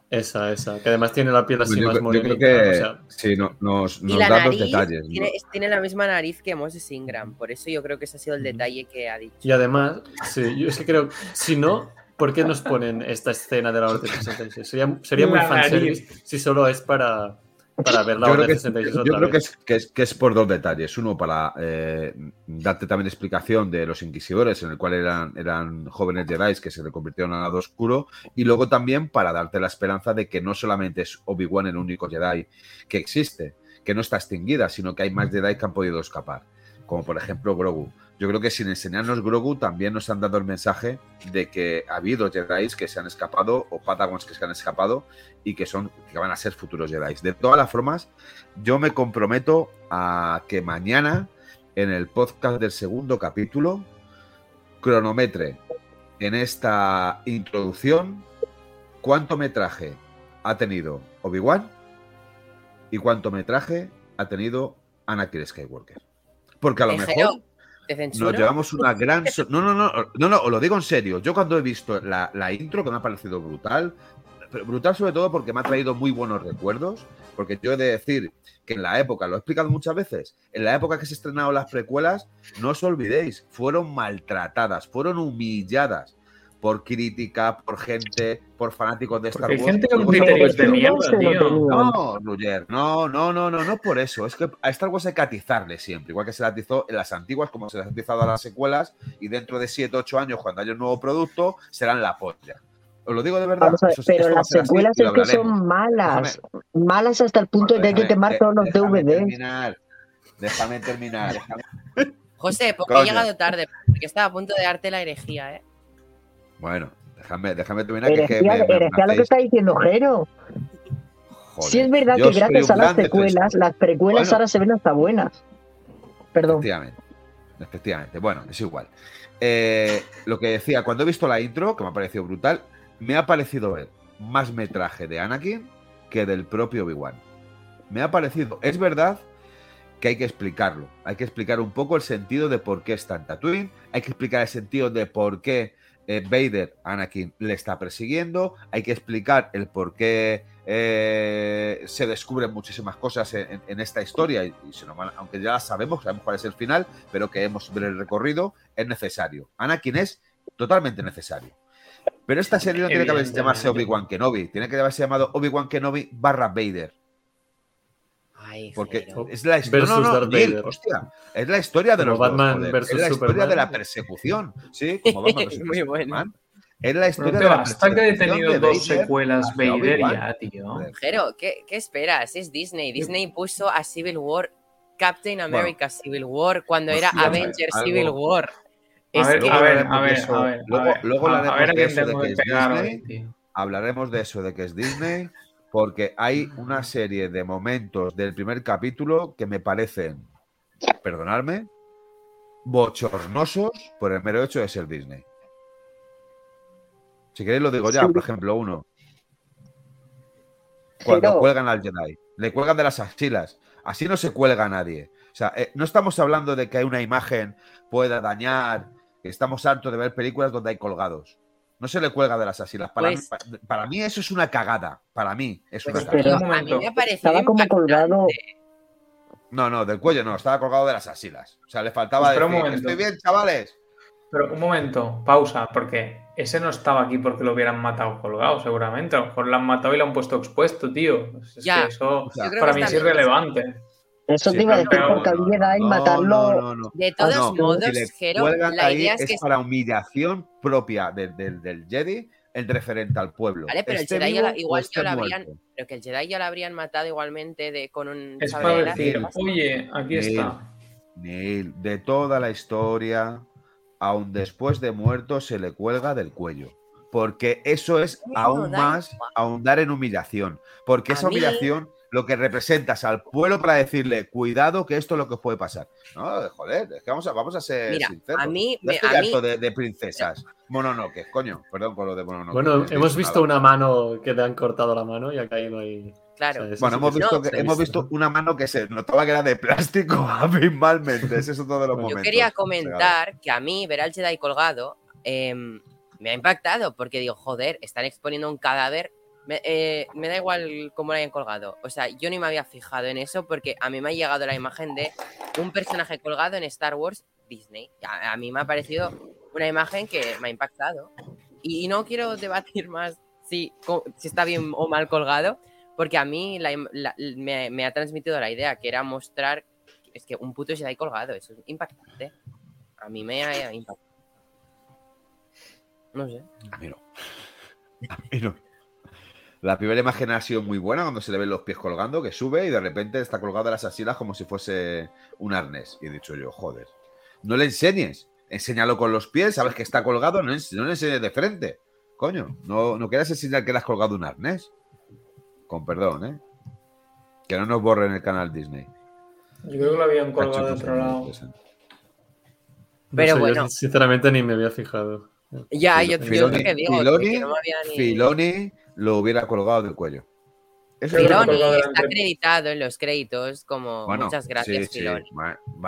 Esa, esa. Que además tiene la piel así Yo, más yo creo morenita. que o sea, sí, no- nos, Y nos la da nariz los detalles. ¿no? tiene, la misma nariz que Moses Ingram. Por eso yo creo que ese ha sido el detalle que ha dicho. y además, sí, yo es que creo, si no, ¿por qué nos ponen esta escena de la Orden 66? Sería, sería muy fanservice si solo es para, para ver la Yo creo, que, 66 yo creo que, es, que, es, que es por dos detalles. Uno, para eh, darte también explicación de los inquisidores, en el cual eran, eran jóvenes Jedi que se reconvirtieron al lado oscuro. Y luego también para darte la esperanza de que no solamente es Obi-Wan el único Jedi que existe, que no está extinguida, sino que hay más Jedi que han podido escapar. Como por ejemplo Grogu. Yo creo que sin enseñarnos Grogu también nos han dado el mensaje de que ha habido Jedi que se han escapado o Patagons que se han escapado y que son que van a ser futuros Jedi. De todas las formas, yo me comprometo a que mañana en el podcast del segundo capítulo cronometre en esta introducción cuánto metraje ha tenido Obi-Wan y cuánto metraje ha tenido Anakin Skywalker. Porque a lo ¿En mejor? Nos llevamos una gran... No, no, no, no, no, os lo digo en serio. Yo cuando he visto la, la intro, que me ha parecido brutal, brutal sobre todo porque me ha traído muy buenos recuerdos, porque yo he de decir que en la época, lo he explicado muchas veces, en la época que se estrenaron las precuelas, no os olvidéis, fueron maltratadas, fueron humilladas por crítica, por gente, por fanáticos de Star Porque hay Wars. gente con Luego- criterios de No mierda, tío. no, Roger, no, no, no, no, no por eso. Es que a Star Wars hay que atizarle siempre, igual que se le atizó en las antiguas, como se ha atizado a las secuelas, y dentro de 7, 8 años, cuando haya un nuevo producto, serán la polla. Os lo digo de verdad. Ver, eso- pero las así secuelas lo es que son malas. Malas hasta el punto de que hay que Déjame- quemar de- todos los déjame DVDs. terminar, Déjame terminar. déjame- José, porque he llegado tarde, porque estaba a punto de darte la herejía, ¿eh? Bueno, déjame, déjame terminar. que es que me- me- herejía lo que está diciendo Jero. Joder, Si es verdad que gracias a las secuelas, las precuelas Bueno. ahora se ven hasta buenas. Perdón. Efectivamente. Efectivamente. Bueno, es igual. Eh, lo que decía, cuando he visto la intro, que me ha parecido brutal, me ha parecido ver más metraje de Anakin que del propio Obi-Wan. Me ha parecido. Es verdad que hay que explicarlo. Hay que explicar un poco el sentido de por qué está en Tatooine. Hay que explicar el sentido de por qué eh, Vader, Anakin, le está persiguiendo. Hay que explicar el por qué eh, se descubren muchísimas cosas en, esta historia. Y, aunque ya sabemos, sabemos cuál es el final, pero que hemos ver el recorrido, es necesario. Anakin es totalmente necesario. Pero esta serie no tiene que llamarse Obi-Wan Kenobi, tiene que haberse llamado Obi-Wan Kenobi barra Vader. Porque es la historia. es la historia de los Batman Es la historia de la persecución. Sí, como Batman Muy bueno. Es la historia de la Hasta que he tenido dos secuelas Vader ya, tío. Pero, ¿qué, ¿qué, esperas? Es Disney. Disney puso a Civil War, Captain America Civil War, cuando era Avengers Civil War. A ver, a ver, a ver, a ver, Luego, hablaremos de eso de que es Disney. Hablaremos de eso de que es Disney, porque hay una serie de momentos del primer capítulo que me parecen, perdonadme, bochornosos por el mero hecho de ser Disney. Si queréis lo digo ya, por ejemplo, uno. Cuando cuelgan al Jedi. Le cuelgan de las axilas. Así no se cuelga a nadie. O sea, eh, no estamos hablando de que una imagen pueda dañar Estamos hartos de ver películas donde hay colgados. No se le cuelga de las asilas. Para, mí, pues para, mí eso es una cagada. Para mí es una pues cagada. a mí me Estaba como colgado. No, no, del cuello no, estaba colgado de las asilas. O sea, le faltaba pues decir, estoy bien, chavales. Pero un momento, pausa, porque ese no estaba aquí porque lo hubieran matado colgado, seguramente. A lo mejor lo han matado y lo han puesto expuesto, tío. Es que eso para mí es irrelevante. Eso te iba a decir y matarlo. de todos modos, Jero, la idea es, que para humillación propia del, del, Jedi el referente al pueblo. Vale, pero el este Jedi ya igual ya lo habrían, pero que el Jedi ya lo habrían matado igualmente de, con un Es para decir, oye, aquí está. Neil, de toda la historia, aún después de muerto, se le cuelga del cuello. Porque eso es aún más ahondar en humillación. Porque esa humillación lo que representas al pueblo para decirle, cuidado que esto es lo que os puede pasar. No, joder, es que vamos a, vamos a ser sinceros. A mí, me, estoy harto de, de, princesas. Mononoke, coño, perdón por lo de Mononoke. Bueno, hemos visto una mano que te han cortado la mano y acá no hay... Claro. bueno, hemos, visto, hemos visto una mano que se notaba que era de plástico abismalmente. Ese es otro de los momentos. Yo quería comentar que a mí ver al Jedi colgado em, me ha impactado porque digo, joder, están exponiendo un cadáver eh, me, da igual cómo lo hayan colgado. O sea, yo ni me había fijado en eso porque a mí me ha llegado la imagen de un personaje colgado en Star Wars Disney. A, mí me ha parecido una imagen que me ha impactado. Y, no quiero debatir más si, si, está bien o mal colgado, porque a mí me, ha transmitido la idea que era mostrar es que un puto se ahí colgado. Eso es impactante. A mí me ha impactado. No sé. A no. La primera imagen ha sido muy buena cuando se le ven los pies colgando, que sube y de repente está colgado de las asilas como si fuese un arnés. Y he dicho yo, joder, no le enseñes, enséñalo con los pies, sabes que está colgado, no, le enseñes de frente. Coño, no, no quieras enseñar que le has colgado un arnés. Con perdón, ¿eh? Que no nos borren el canal Disney. Yo creo que lo habían colgado de otro lado. Pero bueno. sinceramente ni me había fijado. Ya, yo, Filoni, que digo, Filoni, no ni... Filoni lo hubiera colgado del cuello. Filoni está acreditado en los créditos como muchas gracias, Filoni.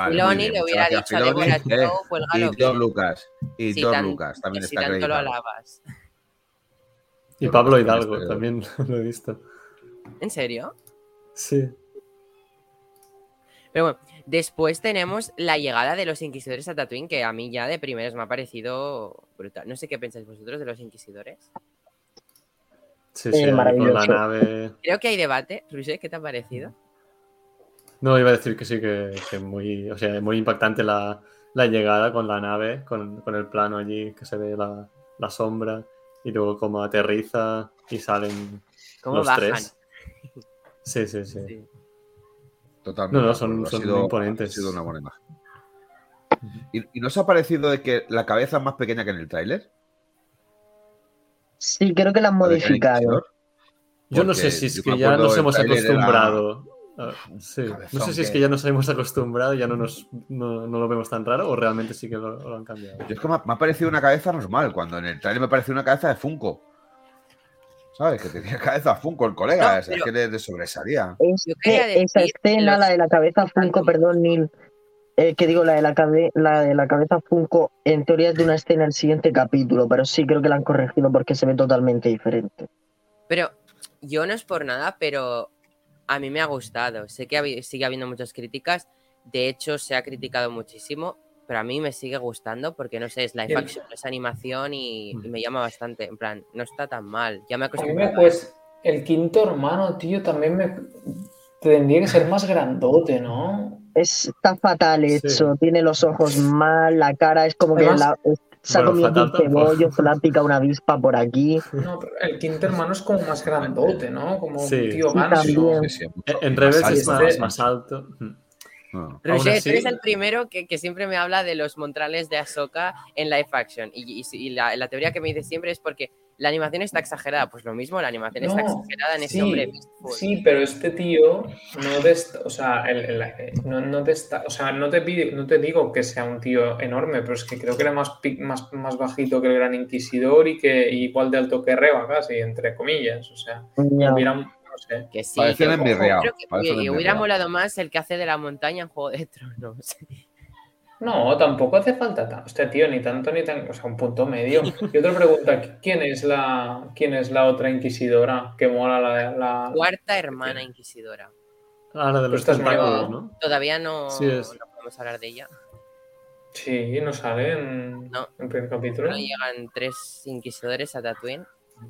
Filoni le hubiera dicho a Deborah eh, Y Don Lucas. Y Don Lucas también está acreditado. Lo alabas. Y Pablo Hidalgo también lo he visto. ¿En serio? Sí. Pero bueno, después tenemos la llegada de los inquisidores a Tatooine, que a mí ya de primeros me ha parecido brutal. No sé qué pensáis vosotros de los inquisidores. Sí, sí, la nave. Creo que hay debate. ¿qué te ha parecido? No, iba a decir que sí, que, que muy, o sea, muy impactante la, la llegada con la nave, con, con, el plano allí que se ve la, la sombra y luego como aterriza y salen los tres. Sí, sí, sí. Totalmente. No, no, son, son imponentes. Ha sido una buena imagen. ¿Y, ¿Y no os ha parecido de que la cabeza es más pequeña que en el tráiler? Sí, creo que la han modificado. Yo no sé si es que ya nos hemos acostumbrado. Ah, sí. No sé si es que- ya nos hemos acostumbrado y ya no, nos, no, no lo vemos tan raro o realmente sí que lo, lo han cambiado. Yo es que me ha, me ha parecido una cabeza normal, cuando en el trailer me pareció una cabeza de Funko. ¿Sabes? Que tenía cabeza Funko el colega, No, es pero- que le, le sobresalía. Es esa escena, la de la cabeza Funko, perdón, Neil, eh, que digo, la de la, cabe- la de la cabeza Funko, en teoría es de una escena del siguiente capítulo, pero sí creo que la han corregido porque se ve totalmente diferente. Pero yo no es por nada, pero a mí me ha gustado. Sé que sigue habiendo muchas críticas. De hecho, se ha criticado muchísimo, pero a mí me sigue gustando porque no sé, es live action, es animación y, y me llama bastante. En plan, no está tan mal. Ya me A mí acostumbrado. me pues el quinto hermano, tío, también me tendría que ser más grandote, ¿no? Es, está fatal Sí. hecho, tiene los ojos mal, la cara es como que la, se ha Bueno, comido un cebollo, se le ha picado una avispa por aquí. No, pero el quinto hermano es como más grandote, ¿no? Como Sí. un tío Sí, ganso. también. Sí, En más es más, alto. Mm. No. Roger, así- tú eres el primero que, que siempre me habla de los montrales de Ahsoka en live action. Y, y si- y la, la teoría que me dice siempre es porque la animación está exagerada. Pues lo mismo, la animación está exagerada en ese sí, hombre Beastful. Sí, pero este tío no te est- o sea, el- el- eh, no, no te está, o sea, no te pide, no te digo que sea un tío enorme, pero es que creo que era más, más, más bajito que el Gran Inquisidor y que y igual de alto que Reba, casi, entre comillas. O sea, hubiera, no sé. Que sí, Parecía que- envirriao, creo que hubiera molado más el que hace de la montaña en Juego de Tronos. No, tampoco hace falta tanto. Este tío, ni tanto ni tan. O sea, un punto medio. Y otra pregunta: ¿quién es la, quién es la otra inquisidora que mola la. la... Cuarta hermana inquisidora. Ah, la de los Pero estás tentáculos, nueva. ¿no? Todavía no, Sí, es. no podemos hablar de ella. Sí, no sale en, No. en primer capítulo. Solo llegan tres inquisidores a Tatooine.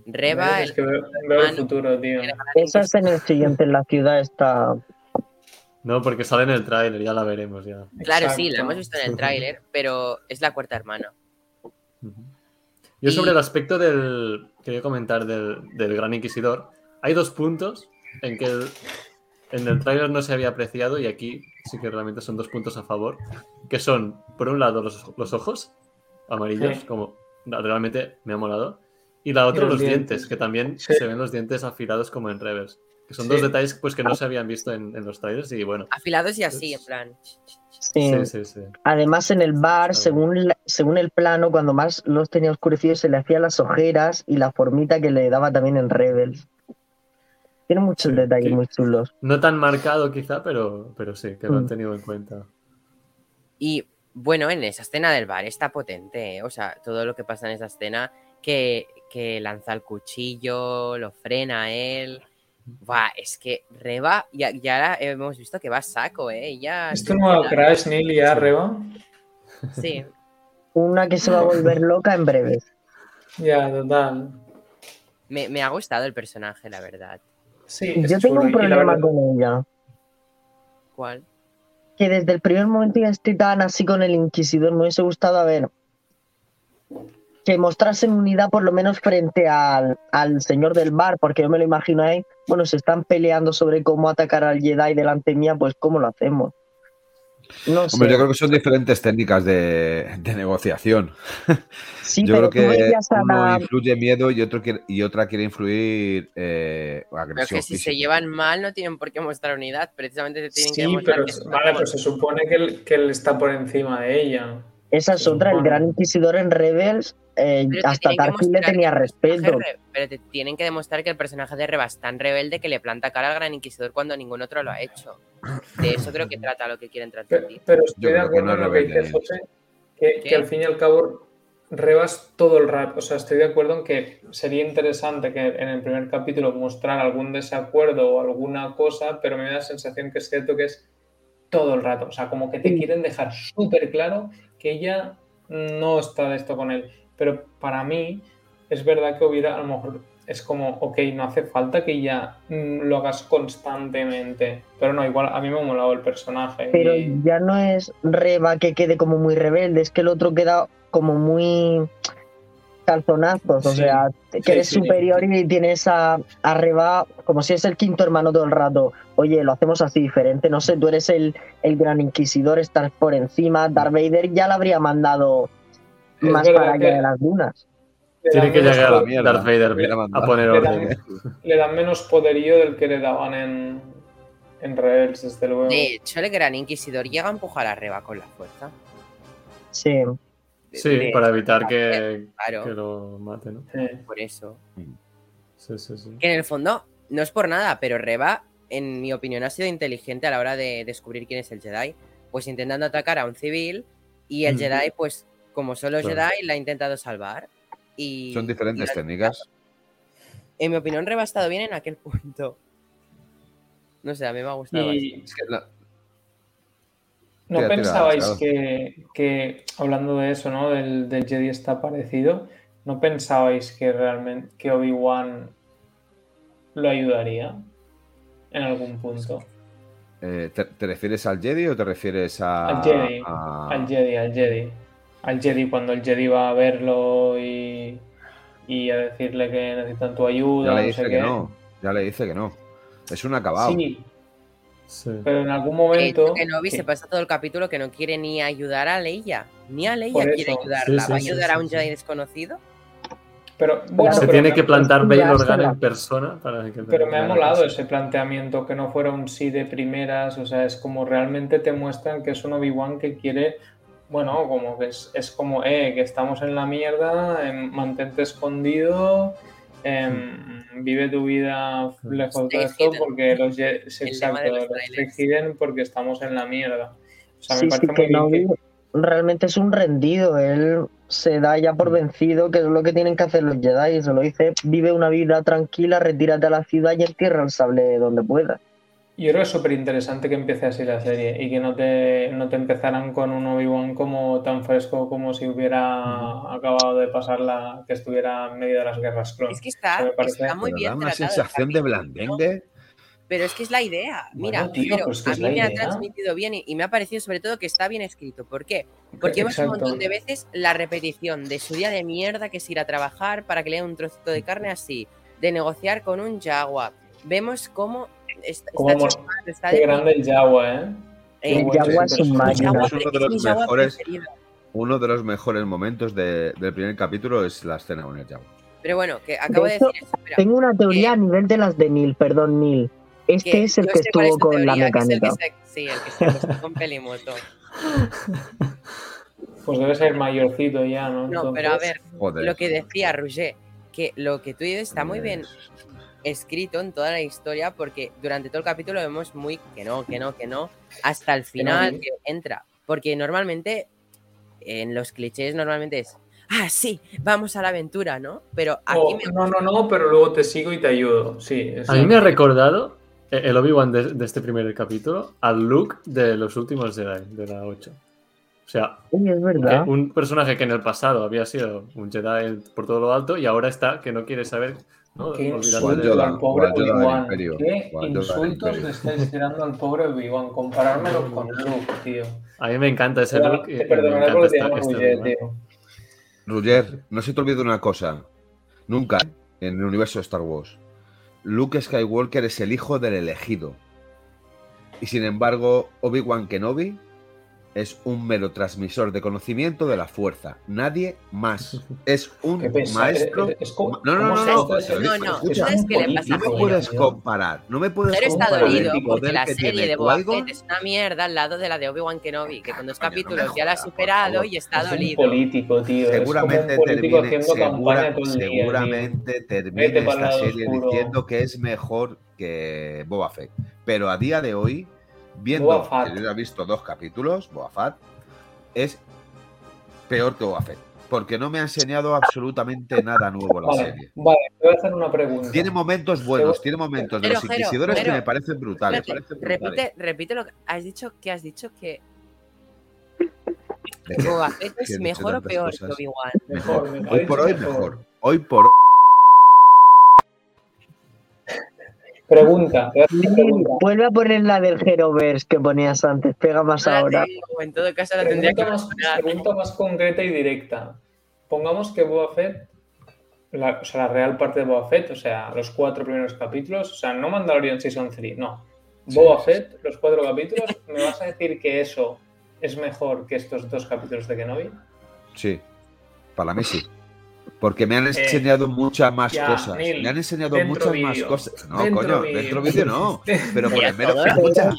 Reba, es el que veo, veo el futuro, tío. Esa es en el siguiente, en la ciudad está... No, porque sale en el tráiler, ya la veremos ya. Claro, sí, la hemos visto en el tráiler, pero es la cuarta hermana. Yo sobre el aspecto del. Quería comentar del, del Gran Inquisidor. Hay dos puntos en que el- en el tráiler no se había apreciado y aquí sí que realmente son dos puntos a favor. Que son, por un lado, los, los ojos amarillos, Sí. como realmente me ha molado. Y la otra, los los dientes, dientes. que también Sí. se ven los dientes afilados como en Rebels. Que son Sí. dos detalles pues, que no se habían visto en, en los trailers y bueno. Afilados y así, en plan. Sí. Sí, sí, sí. Además, en el bar, según, la- según el plano, cuando más los tenía oscurecidos, se le hacían las ojeras y la formita que le daba también en Rebels. Tiene muchos Sí, detalles muy chulos. No tan marcado quizá, pero, pero sí, que lo han Mm. tenido en cuenta. Y bueno, en esa escena del bar está potente, ¿eh? o sea, todo lo que pasa en esa escena, que, que lanza el cuchillo, lo frena a él. Buah, es que Reba, ya, ya hemos visto que va a saco, ¿eh? Ya, ¿Es tu nuevo Crash, Neil y Arreba? Sí, Una que se va a volver loca en breve. Ya, total. me, me ha gustado el personaje, la verdad. Sí, es Yo tengo un problema verdad- con ella. ¿Cuál? Que desde el primer momento ya estoy tan así con el Inquisidor. Me hubiese gustado, a ver, que mostrasen unidad por lo menos frente al, al señor del bar, porque yo me lo imagino ahí. Bueno, se están peleando sobre cómo atacar al Jedi delante mía, pues ¿cómo lo hacemos? No sé. Hombre, yo creo que son diferentes técnicas de, de negociación. sí, yo pero creo que uno la- influye miedo y, otro quiere- y otra quiere influir eh, Pero agresión que si física. se llevan mal no tienen por qué mostrar unidad, precisamente se tienen que Sí, demostrar pero que vale, pues se supone que él, que él está por encima de ella. Esa es otra, el. Gran Inquisidor en Rebels, eh, Pero te hasta tienen que Tarkin le tenía respeto. re- Pero te tienen que demostrar que el personaje de Reba es tan rebelde que le planta cara al Gran Inquisidor cuando ningún otro lo ha hecho. De eso creo que trata lo que quieren Pero, transmitir. pero estoy Yo de acuerdo en lo que dice José, que, al fin y al cabo rebas todo el rato. O sea, estoy de acuerdo en que sería interesante que en el primer capítulo mostrar algún desacuerdo o alguna cosa, pero me da la sensación que es cierto que es todo el rato. O sea, como que te quieren dejar súper claro que ella no está de esto con él. Pero para mí es verdad que hubiera, a lo mejor es como, ok, no hace falta que ya mm, lo hagas constantemente. Pero no, igual a mí me ha molado el personaje. Pero ya no es Reba que quede como muy rebelde, es que el otro queda como muy calzonazos, o Sí, sea, que sí, eres sí. superior y tienes a, a Reba como si es el quinto hermano todo el rato. Oye, lo hacemos así diferente, no sé, tú eres el, el gran inquisidor, estás por encima, Darth Vader ya la habría mandado Es más para allá que- de las dunas. le Tiene que llegar la po- mierda. Darth Vader Hubiera a poner Le dan- orden. Le dan menos poderío del que le daban en, en Rebels, desde luego. De hecho, el gran inquisidor llega a empujar a Reba con la fuerza. Sí. Sí, de- para evitar que, Claro. que lo mate, ¿no? Sí. Por eso. Sí, sí, sí. Que en el fondo, no es por nada, pero Reba, en mi opinión, ha sido inteligente a la hora de descubrir quién es el Jedi. Pues intentando atacar a un civil y el. Jedi, pues como son los Claro. Jedi, la ha intentado salvar. Y, Son diferentes y técnicas. En mi opinión, Reba ha estado bien en aquel punto. No sé, a mí me ha gustado. Y Es que la- ¿No Tira, pensabais que, que, hablando de eso, ¿no? Del, del Jedi está parecido, ¿no pensabais que realmente que Obi-Wan lo ayudaría en algún punto? eh, ¿te, te refieres al Jedi o te refieres a. Al Jedi, a- Al Jedi, al Jedi. Al Jedi, cuando el Jedi va a verlo y, y a decirle que necesitan tu ayuda, Ya le no dice sé que qué. no. Ya le dice que no. Es un acabado. Sí, Sí. pero en algún momento. hecho, que Novi que- se pasa todo el capítulo que no quiere ni ayudar a Leia. Ni a Leia quiere ayudarla. Sí, sí, ¿Va a ayudar sí, a un sí. Jedi desconocido? Pero bueno, Se pero tiene me- que plantar Bail Organa en persona para que Pero me ha molado que- ese planteamiento, que no fuera un sí de primeras, o sea, es como realmente te muestran que es un Obi-Wan que quiere, bueno, como que es, es como, eh, que estamos en la mierda, mantente escondido, em, vive tu vida lejos de esto porque los je- sí, El lema exacto, los los hidden porque estamos en la mierda. O sea, Sí, me sí, parece que muy que- realmente es un rendido. Él se da ya por vencido, que es lo que tienen que hacer los Jedi. Se lo dice, vive una vida tranquila, retírate a la ciudad y entierra el sable donde pueda. Yo creo que es súper interesante que empiece así la serie y que no te, no te empezaran con un Obi-Wan como tan fresco como si hubiera acabado de pasar la que estuviera en medio de las guerras clon. Es que está, me parece- está muy bien da una sensación de blandengue. Pero es que es la idea. Mira, Bueno, tío, pero pero es que a es mí la me ha transmitido bien y, y me ha parecido sobre todo que está bien escrito. ¿Por qué? Porque vemos un montón de veces la repetición de su día de mierda, que es ir a trabajar para que le den un trocito de carne así, de negociar con un Jaguar. Vemos cómo está, está Qué de- grande el Jawa, ¿eh? eh, El sí, es un máquina. Uno de los mejores-. Uno de los mejores momentos de- del primer capítulo es la escena con el Jaguar. Pero bueno, que acabo de, hecho, decir eso. Tengo una teoría a nivel de las de Neil, perdón, Neil. Este que es el que estuvo tu con la teoría, que es el que mecánica. se- sí, el que se acostó con Pelimoto. Pues debe ser mayorcito ya, ¿no? No, pero a ver, Joder. lo que decía Roger, que lo que tú dices está muy bien escrito en toda la historia porque durante todo el capítulo vemos muy que no, que no, que no, hasta el final que entra. Porque normalmente, en los clichés normalmente es, ah, sí, vamos a la aventura, ¿no? Pero aquí Oh, me no, no, no, pero luego te sigo y te ayudo. Sí, A mí me ha recordado eh, el Obi-Wan de, de este primer capítulo al look de los últimos Jedi, de la 8. O sea, es verdad. un personaje que en el pasado había sido un Jedi por todo lo alto y ahora está que no quiere saber, ¿no? Qué insultos al pobre Obi-Wan. Qué le estáis tirando al pobre Obi-Wan. Comparármelo con Luke, tío. A mí me encanta ese perdonaré porque te esta- llamo este Roger, Obi-Wan. tío. Roger, no se te olvide una cosa. Nunca en el universo de Star Wars. Luke Skywalker es el hijo del elegido. Y sin embargo, Obi-Wan Kenobi es un mero transmisor de conocimiento de la fuerza. Nadie más. Es un maestro. Es- es como- No, no, ¿cómo no, no, no, no, escucha, ¿sabes qué le pasa no me puedes comparar. No me puedes Pero está comparar dolido porque la serie de Boba. Fett es una mierda al lado de la de Obi-Wan Kenobi, que con dos Coño, no me capítulos ya la ha superado y está Es un dolido. político, tío. Seguramente es como un político termine, haciendo segura- campaña todo el día, tío. seguramente termine esta serie oscuro. diciendo que es mejor que Boba Fett. Pero a día de hoy, viendo que yo ya he visto dos capítulos, Boba Fett es peor que Boba Fett. Porque no me ha enseñado absolutamente nada nuevo la Vale, serie. vale, te voy a hacer una pregunta. Tiene momentos buenos, tiene momentos de Pero, los inquisidores que me parecen brutales. Espérate, parecen brutales. repite, repite lo que has dicho, que has dicho que. Boba Fett es mejor o peor que. Obi-Wan. Mejor, me Hoy por hoy mejor. mejor. Hoy por hoy. Pregunta, pregunta. vuelve a poner la del Heroverse que ponías antes. Pega más la ahora. tengo, en todo caso la tendría que Pregunta más, poner. pregunta más concreta y directa. Pongamos que Boba Fett, la, o sea, la real parte de Boba Fett, o sea, los cuatro primeros capítulos, o sea, no Mandalorian Season 3, no. Boba sí, Fett, los cuatro capítulos, ¿me vas a decir que eso es mejor que estos dos capítulos de Kenobi? Sí. Para mí sí. Porque me han enseñado muchas más ya, cosas. Neil, me han enseñado muchas más cosas. No, Dentro coño, vídeo. dentro vídeo no. Pero por el mero,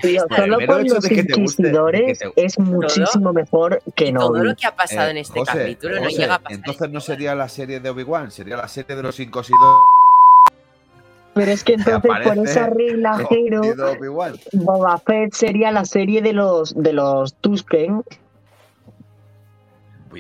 Tío, por el solo mero con hecho los de que te guste. de que inquisidores te- es muchísimo mejor que Y todo lo que ha pasado Eh, en este José, capítulo no José, llega a pasar. Entonces no sería la serie de Obi-Wan, sería la serie de los incosidores. Pero es que entonces por esa regla Obi-Wan. Boba Fett sería la serie de los de los Tusken.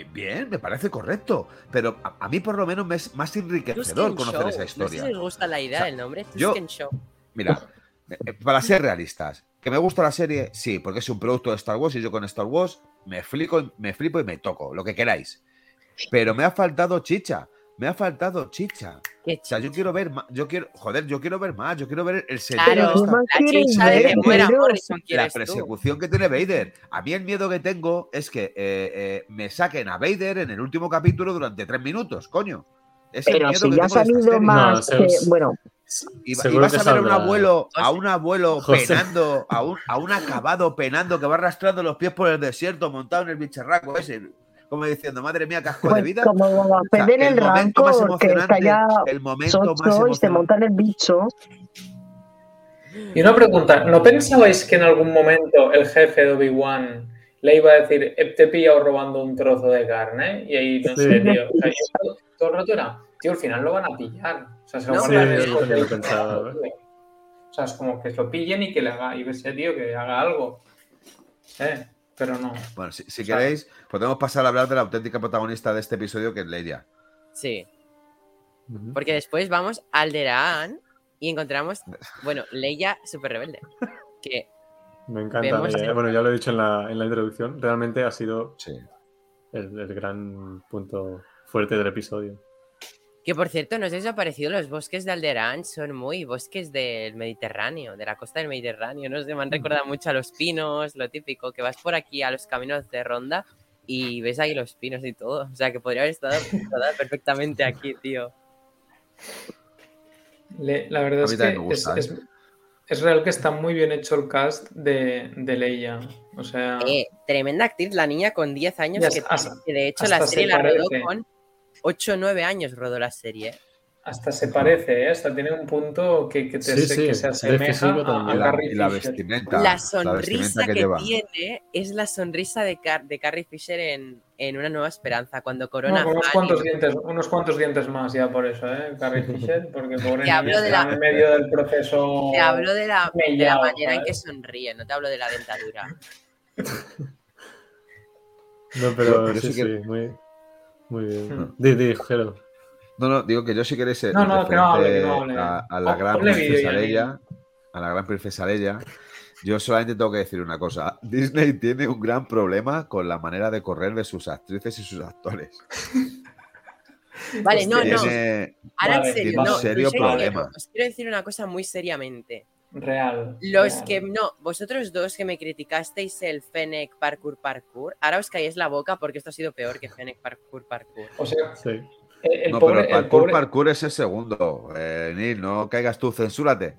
Bien, me parece correcto. Pero a, a mí por lo menos me es más enriquecedor conocer Show. esa No sé historia. si os gusta la idea O sea, del nombre. yo- Show. Mira, eh, para ser realistas, ¿que me gusta la serie? Sí, porque es un producto de Star Wars y yo con Star Wars me flipo, me flipo y me toco, lo que queráis. Pero me ha faltado chicha, me ha faltado chicha. O sea, yo quiero ver más, yo quiero, joder, yo quiero ver más, yo quiero ver el Claro, sentido de ¿qué esta- más la chicha de que muera? Morrison la tú. persecución que tiene Vader. A mí el miedo que tengo es que eh, eh, me saquen a Vader en el último capítulo durante tres minutos, coño. Es el Pero miedo si que ya ha salido más No, que, se- bueno, Y, vas a ver a un abuelo, a un abuelo José. penando, a un, a un acabado penando que va arrastrando los pies por el desierto montado en el bicharraco ese, como diciendo, madre mía, casco de pues vida. como O sea, en el, momento más rancor, que está emocionante, ya el momento más y se emocionante. monta en el bicho. Y una pregunta, ¿no pensabais que en algún momento el jefe de Obi-Wan le iba a decir, "Eh, te he pillado robando un trozo de carne? Y ahí, no Sí. sé, tío. O sea, yo todo, todo el rato era, tío, al final lo van a pillar. O sea, se lo No, van sí, a yo lo pensaba, ¿eh? O sea, es como que lo pillen y que le haga, y que ese tío que haga algo. Eh, pero no. Bueno, si, si O sea, queréis, podemos pasar a hablar de la auténtica protagonista de este episodio, que es Leia. Sí, porque después vamos a Alderaan y encontramos, bueno, Leia súper rebelde. Que Me encanta. Leia. Bueno, ya lo he dicho en la, en la introducción. Realmente ha sido Sí. el, el gran punto fuerte del episodio. Que por cierto, no sé si os ha parecido, los bosques de Alderaan son muy bosques del Mediterráneo, de la costa del Mediterráneo. No sé, me han recordado mucho a los pinos, lo típico, que vas por aquí a los caminos de ronda y ves ahí los pinos y todo. O sea, que podría haber estado perfectamente aquí, tío. Le- la verdad es que es, gusta, ¿eh? es- es real que está muy bien hecho el cast de, de Leia. O sea, Eh, tremenda actriz, la niña con 10 años, que, hasta- que de hecho la se serie la rodó con 8 o 9 años, rodó la serie. hasta se parece, ¿eh? hasta tiene un punto que, que, te- Sí, sí, que se asemeja a, la, Carrie y la vestimenta. La vestimenta sonrisa que, lleva. tiene es la sonrisa de, Car- de Carrie Fisher en, en Una Nueva Esperanza, cuando corona unos y- cuantos dientes, unos cuantos dientes más ya por eso, ¿eh? Carrie Fisher, porque pobre Te hablo de está la- en medio del proceso. Te hablo de la, de la mellao, manera en que sonríe, no te hablo de la dentadura. No, pero yo sí, sí muy, muy bien. Hmm. Di, di, Jero. No, no, digo que yo sí queréis ser No, no, que no hable, que no referente hable. a, a la gran princesa Leia, a la gran princesa Leia, yo solamente tengo que decir una cosa. Disney tiene un gran problema con la manera de correr de sus actrices y sus actores. Vale, no, no. Ahora Vale, en serio, tiene no. serio, problema. Os quiero decir una cosa muy seriamente. Real. Los real. que no, vosotros dos que me criticasteis el Fennec Parkour Parkour, ahora os caéis la boca porque esto ha sido peor que Fennec Parkour Parkour. O sea, Sí. el, el no, pobre. pero el parkour, pobre- parkour es el segundo. Eh, Neil, no caigas tú, censúrate.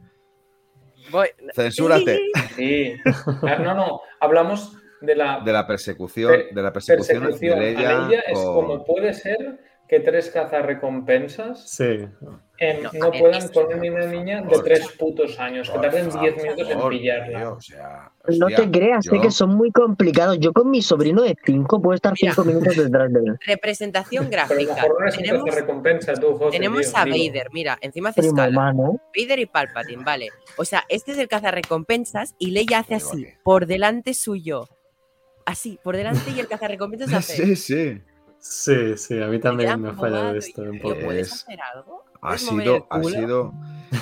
Voy- Censúrate. Sí. Ah, No, no. Hablamos de la De la persecución, Per- de la persecución, persecución de a Leia. Leia. Es con- como puede ser que tres cazarrecompensas Sí. em, No, puedan es- con una niña de tres putos años, que tarden 10 favor, minutos en pillarla. tío, o sea, No te creas, sé que son muy complicados. Yo con mi sobrino de 5 puedo estar Mira. 5 minutos detrás de él. Representación gráfica. no Tenemos, cazarrecompensa tú, José. tenemos tío, a digo. Vader, mira, encima hace Primo escala. hermano. Vader y Palpatine, vale. O sea, este es el cazarrecompensas y Leia hace así, por delante suyo. Así, por delante y el cazarrecompensas hace. Sí, sí. Sí, sí, a mí Me también me ha fallado embobado esto un poco. ¿Puedes Es- hacer algo? Ha ¿Puedes mover sido, ha sido.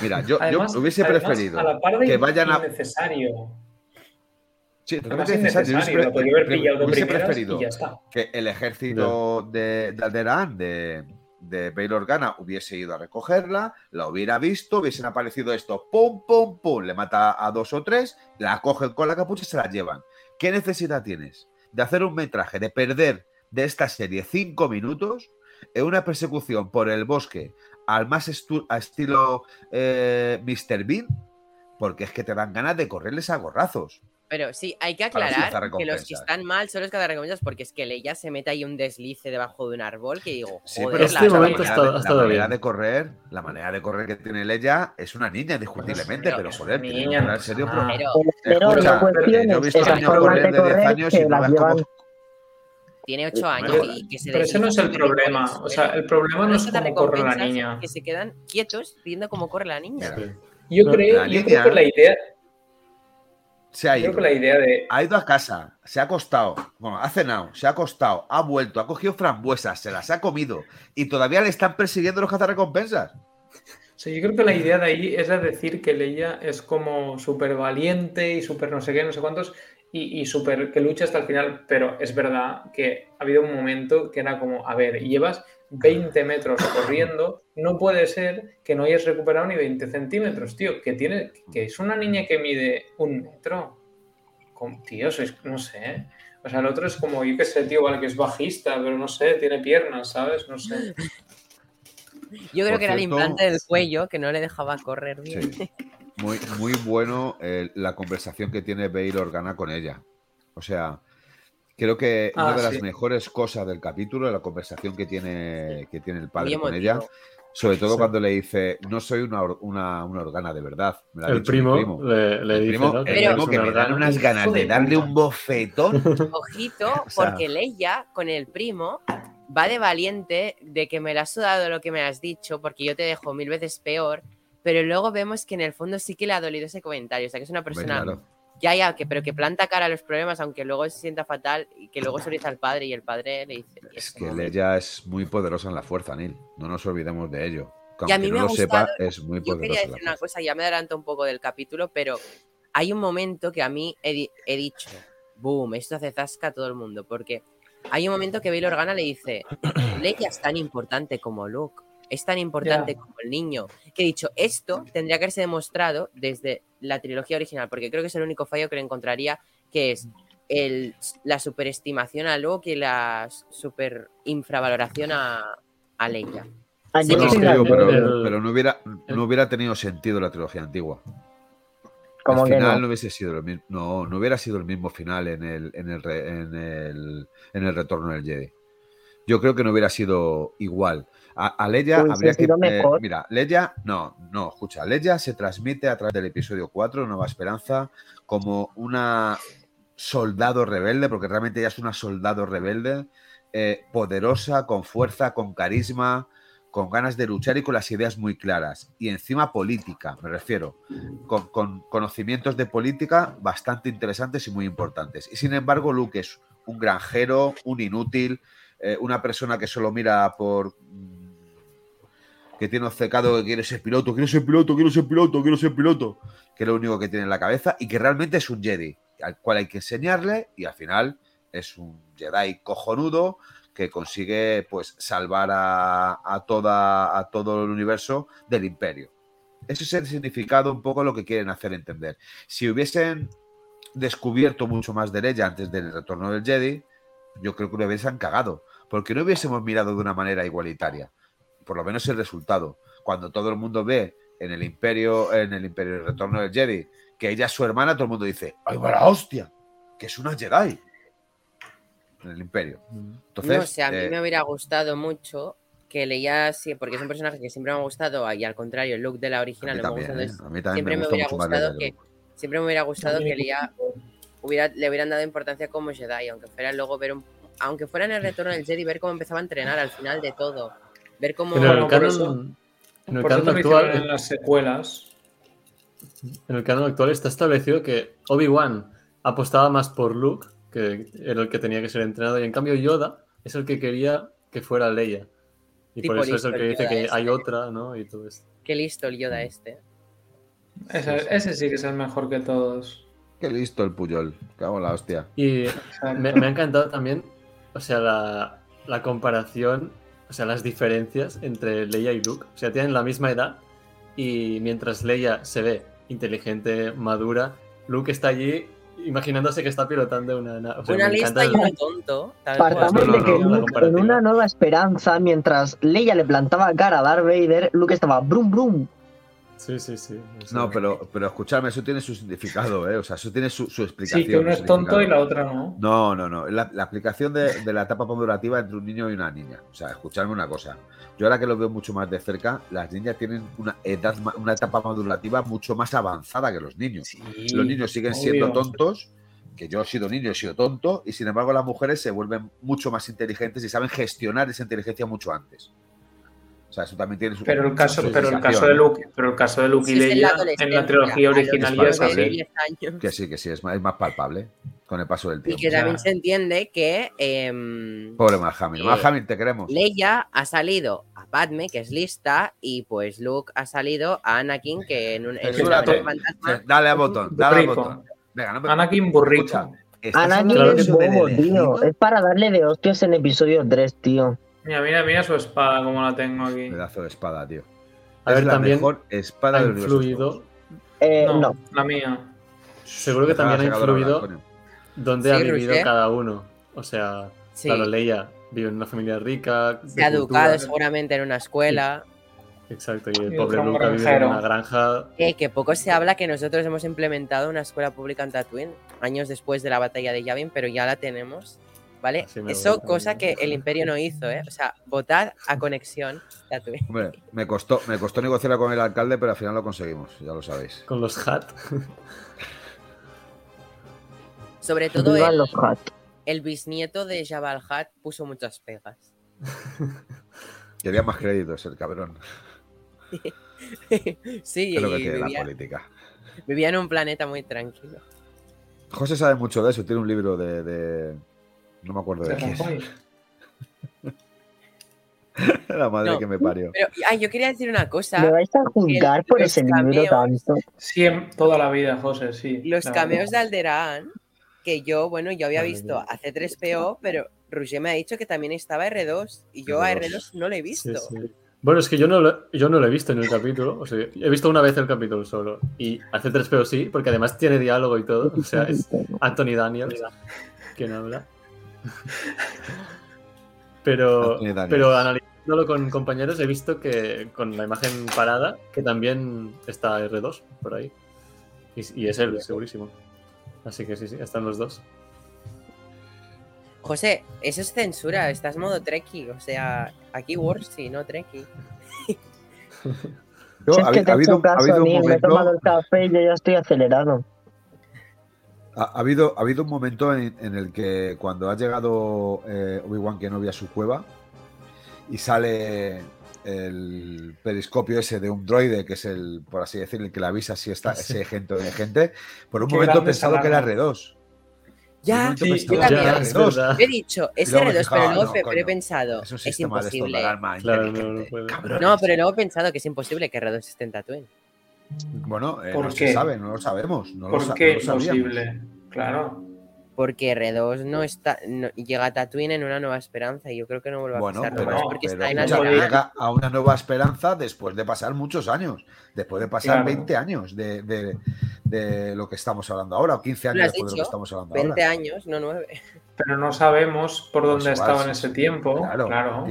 Mira, yo, Además- yo hubiese además, preferido A la par de que vayan a. innecesario. Sí, totalmente necesario. Yo innecesario. hubiese Lo podría haber pre- hubiese preferido y ya está. que el ejército de, de Alderaan, de, de Bail Organa, hubiese ido a recogerla, la hubiera visto, hubiesen aparecido esto, pum, pum, pum, le mata a dos o tres, la cogen con la capucha y se la llevan. ¿Qué necesidad tienes de hacer un metraje, de perder de esta serie cinco minutos en una persecución por el bosque al más estu- a estilo eh, Mr. Bean? Porque es que te dan ganas de correrles a gorrazos. Pero sí, hay que aclarar que los que están mal son los cazarrecompensas porque es que Leia se mete ahí un deslice debajo de un árbol que digo, Sí, joder, pero este la- la momento manera de- la manera bien. de correr, la manera de correr que tiene Leia es una niña, indiscutiblemente, Pero pero joder, tiene niña, en serio. pero- Escucha, yo he visto esas niños correr de de 10 correr años y que no ves llevan cómo tiene 8 años Pero- y que se Pero ese no es desliza el problema. O sea, el problema no es cómo corre la niña. Que se quedan quietos viendo cómo corre la niña. Sí. Yo No, creo, la yo creo que la idea, se ha creo ido. que la idea de Ha ido a casa, se ha acostado, bueno, ha cenado, se ha acostado, ha vuelto, ha cogido frambuesas, se las ha comido y todavía le están persiguiendo los cazarrecompensas. O sea, yo creo que la idea de ahí es de decir que Leia es como súper valiente y súper no sé qué, no sé cuántos, y, y súper que lucha hasta el final, pero es verdad que ha habido un momento que era como, a ver, llevas 20 metros corriendo, no puede ser que no hayas recuperado ni 20 centímetros, tío, que tiene, que es una niña que mide un metro. Con- tío, sois, no sé. O sea, el otro es como, yo qué sé, tío, vale, que es bajista, pero no sé, tiene piernas, ¿sabes? No sé. Yo creo Por que era el implante del cuello que no le dejaba correr bien. Sí. Muy, muy bueno eh, la conversación que tiene Bail Organa con ella. O sea, creo que Ah, una de las mejores cosas del capítulo es la conversación que tiene, que tiene el padre con ella. Sobre todo Sí. cuando le dice, no soy una, or- una, una organa de verdad. me El primo, le, le El dice, primo, ¿no? el Que Pero- es primo que un me dan unas ganas de darle un bofetón. Ojito, O sea- porque Leia con el primo va de valiente de que me la has sudado lo que me has dicho, porque yo te dejo mil veces peor, pero luego vemos que en el fondo sí que le ha dolido ese comentario, o sea que es una persona claro. ya ya que pero que planta cara a los problemas aunque luego se sienta fatal y que luego se lo dice al padre y el padre le dice Es que ella es muy poderosa en la fuerza, Neil. No nos olvidemos de ello. Que Y a mí no me lo sepa, es muy Yo quería decir una cosa, ya me adelanto un poco del capítulo, pero hay un momento que a mí he dicho, boom, esto hace zasca a todo el mundo, porque hay un momento que Bail Organa le dice, Leia es tan importante como Luke, es tan importante como el niño, que he dicho, esto tendría que haberse demostrado desde la trilogía original, porque creo que es el único fallo que le encontraría, que es el, la superestimación a Luke y la super infravaloración a, a Leia. Ah, Sí, No, pero, El- pero no, hubiera, no hubiera tenido sentido la trilogía antigua. Como el final no. no. hubiese sido el mismo, no, no hubiera sido el mismo final en el, en el, en el, en el retorno del Jedi. Yo creo que no hubiera sido igual. A, a Leia habría que. eh, mira, Leia, no, no, escucha, Leia se transmite a través del episodio 4, Nueva Esperanza, como una soldado rebelde, porque realmente ella es una soldado rebelde, eh, poderosa, con fuerza, con carisma, con ganas de luchar y con las ideas muy claras. Y encima política, me refiero, con, con conocimientos de política bastante interesantes y muy importantes. Y sin embargo, Luke es un granjero, un inútil, eh, una persona que solo mira por... que tiene obcecado que quiere ser piloto, quiero ser piloto, quiero ser piloto, quiero ser piloto, que es lo único que tiene en la cabeza y que realmente es un Jedi, al cual hay que enseñarle y al final es un Jedi cojonudo que consigue pues salvar a, a toda, a todo el universo del imperio. Ese es el significado, un poco lo que quieren hacer entender. Si hubiesen descubierto mucho más de ella antes del retorno del Jedi, yo creo que lo hubiesen cagado, porque no hubiésemos mirado de una manera igualitaria. Por lo menos el resultado. Cuando todo el mundo ve en el imperio, en el imperio el retorno del Jedi, que ella es su hermana, todo el mundo dice, ¡ay, va la hostia! Que es una Jedi. En el imperio. Entonces, no sé, a mí eh, me hubiera gustado mucho que Leia, sí, porque es un personaje que siempre me ha gustado y al contrario, el look de la a original mí no me también, gusta. ¿eh? entonces A mí también siempre me me hubiera gustado que siempre me hubiera gustado que hubiera, le hubieran dado importancia como Jedi, aunque fuera luego ver un, aunque fuera en el retorno del Jedi, ver cómo empezaba a entrenar al final de todo. Ver cómo En el Bueno, canon, eso- en el actual, en las secuelas. En el canon actual está establecido que Obi-Wan apostaba más por Luke, que era el que tenía que ser entrenado, y en cambio Yoda es el que quería que fuera Leia. Y Sí, por eso es el el que dice Yoda que este. hay otra, ¿no? Y todo esto. qué listo el Yoda este. Ese, ese sí que es el mejor que todos. Qué listo el Puyol. Cago en la hostia. Y me, me ha encantado también, o sea, la, la comparación, o sea, las diferencias entre Leia y Luke. O sea, tienen la misma edad y mientras Leia se ve inteligente, madura, Luke está allí imaginándose que está pilotando una nave. O sea, Una lista y el- uno tonto. tal Partamos cual. no, de no, que no, la Luke, en comparativa. una nueva esperanza, mientras Leia le plantaba cara a Darth Vader, Luke estaba brum brum. Sí, sí, sí. eso. No, pero, pero escuchadme, eso tiene su significado, ¿eh? O sea, eso tiene su, su explicación. Sí, que uno es tonto y la otra no. No, no, no. La, la aplicación de, de la etapa madurativa entre un niño y una niña. O sea, escuchadme una cosa. Yo ahora que lo veo mucho más de cerca, las niñas tienen una edad, una etapa madurativa mucho más avanzada que los niños. los niños siguen siendo tontos, que yo he sido niño, he sido tonto, y sin embargo las mujeres se vuelven mucho más inteligentes y saben gestionar esa inteligencia mucho antes. O sea, eso también tiene su. Pero el caso, pero el caso de ¿eh? Luke, pero el caso de Luke y es en la Leia en la trilogía original ya es pasable. así. 10 años. Que sí, que sí, es más, es más palpable con el paso del Y tiempo. que sea- también se entiende que em, Pobre Mark Hamill. Mark Eh, te queremos. Leia ha salido a Padme, que es lista, y pues Luke ha salido a Anakin, que en un en un Censúrate. ataque fantasma. Dale al botón, dale al botón. Venga, no me. Anakin ¿estás Anakin es que bobo, tío. Es para darle de hostias en episodio 3, tío. Mira, mira, mira su espada como la tengo aquí. Pedazo de espada, tío. A es ver, la también mejor espada ha del universo. influido, Eh, No, no. la mía. seguro que también ha influido dónde Sí, ha vivido Roger. cada uno. O sea, Sí, claro, Leia vive en una familia rica. se ha cultura. educado seguramente en una escuela. Exacto, y el Y pobre ha vivido en una granja. Eh, que poco se habla que nosotros hemos implementado una escuela pública en Tatooine años después de la batalla de Yavin, pero ya la tenemos. ¿Vale? Eso, gusta, cosa ¿no? que el Imperio no hizo, ¿eh? O sea, votad a conexión. Hombre, me costó, me costó negociar con el alcalde, pero al final lo conseguimos, ya lo sabéis. Con los Hat. Sobre todo el, los Hat. el bisnieto de Jabal Hat puso muchas pegas. Quería más créditos el cabrón. sí, Es lo que tiene la vivía, política. vivía en un planeta muy tranquilo. José sabe mucho de eso, tiene un libro de. de- No me acuerdo de quién. La madre No. que me parió. Pero, ay, yo quería decir una cosa. ¿Me vais a juzgar por ese libro cameos- tanto? Siem- toda la vida, José, sí. Los cameos de. Alderaan, que yo, bueno, yo había visto mía. a C3PO, pero Roger me ha dicho que también estaba R2 y yo a R2. R2 no lo he Sí, visto. sí. Bueno, es que yo no, lo, yo no lo he visto en el capítulo. O sea, he visto una vez el capítulo solo. Y hace tres pero sí, porque además tiene diálogo y todo. O sea, es Anthony Daniels quien habla. Pero, pero analizándolo con compañeros he visto que con la imagen parada que también está R2 por ahí. Y, y es él, segurísimo. Así que sí, sí, están los dos. José, eso es censura, estás modo Treki, o sea, aquí Warsy, no Treki. Yo, Si es ha, que te ha he habido, hecho ha caso, habido un Neil, me he tomado momento, el café y yo ya estoy acelerado. Ha, ha habido, ha habido un momento en, en el que cuando ha llegado eh, Obi-Wan Kenobi a su cueva y sale el periscopio ese de un droide, que es el, por así decirlo, el que le avisa si está ese gente o no hay gente, por un Qué momento he pensado que era alarma. R2. Ya, sí, yo que también. era es R2. verdad. He dicho, es luego me R2, fijaba, pero luego, no, fe- pero he pensado, Es un es de de imposible. Claro, no, no. No, pero luego he pensado que es imposible que R2 esté en Tatooine. Bueno, eh, ¿Por no qué? se sabe, no lo sabemos. No lo ¿Por sa- qué no lo sabíamos. imposible? Claro. Porque R2 no está, no- llega a Tatooine en una nueva esperanza y yo creo que no vuelve a Bueno, pasar pero, no, porque pero está en escucha, Alderaan. llega a una nueva esperanza después de pasar muchos años, después de pasar Claro. 20 años de, de- de lo que estamos hablando ahora, o 15 Lo años después de lo que estamos hablando 20 ahora. años, no 9. Pero no sabemos por dónde estaba igual, en ese tiempo. Claro, Claro.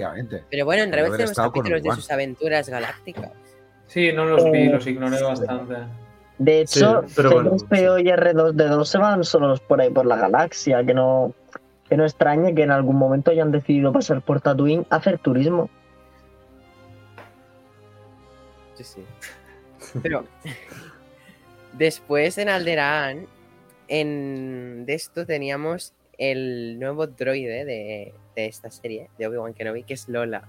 Pero bueno, en haber tenemos estado capítulos de sus aventuras galácticas. Sí, no los vi, Eh, los ignoré bastante. De hecho, Sí, pero bueno, C3PO y R2D2 se van solos por ahí por la galaxia, que no, que no extrañe que en algún momento hayan decidido pasar por Tatooine a hacer turismo. Sí, sí. Pero después en Alderaan, en de esto teníamos el nuevo droide de, de esta serie, de Obi-Wan Kenobi, que es Lola.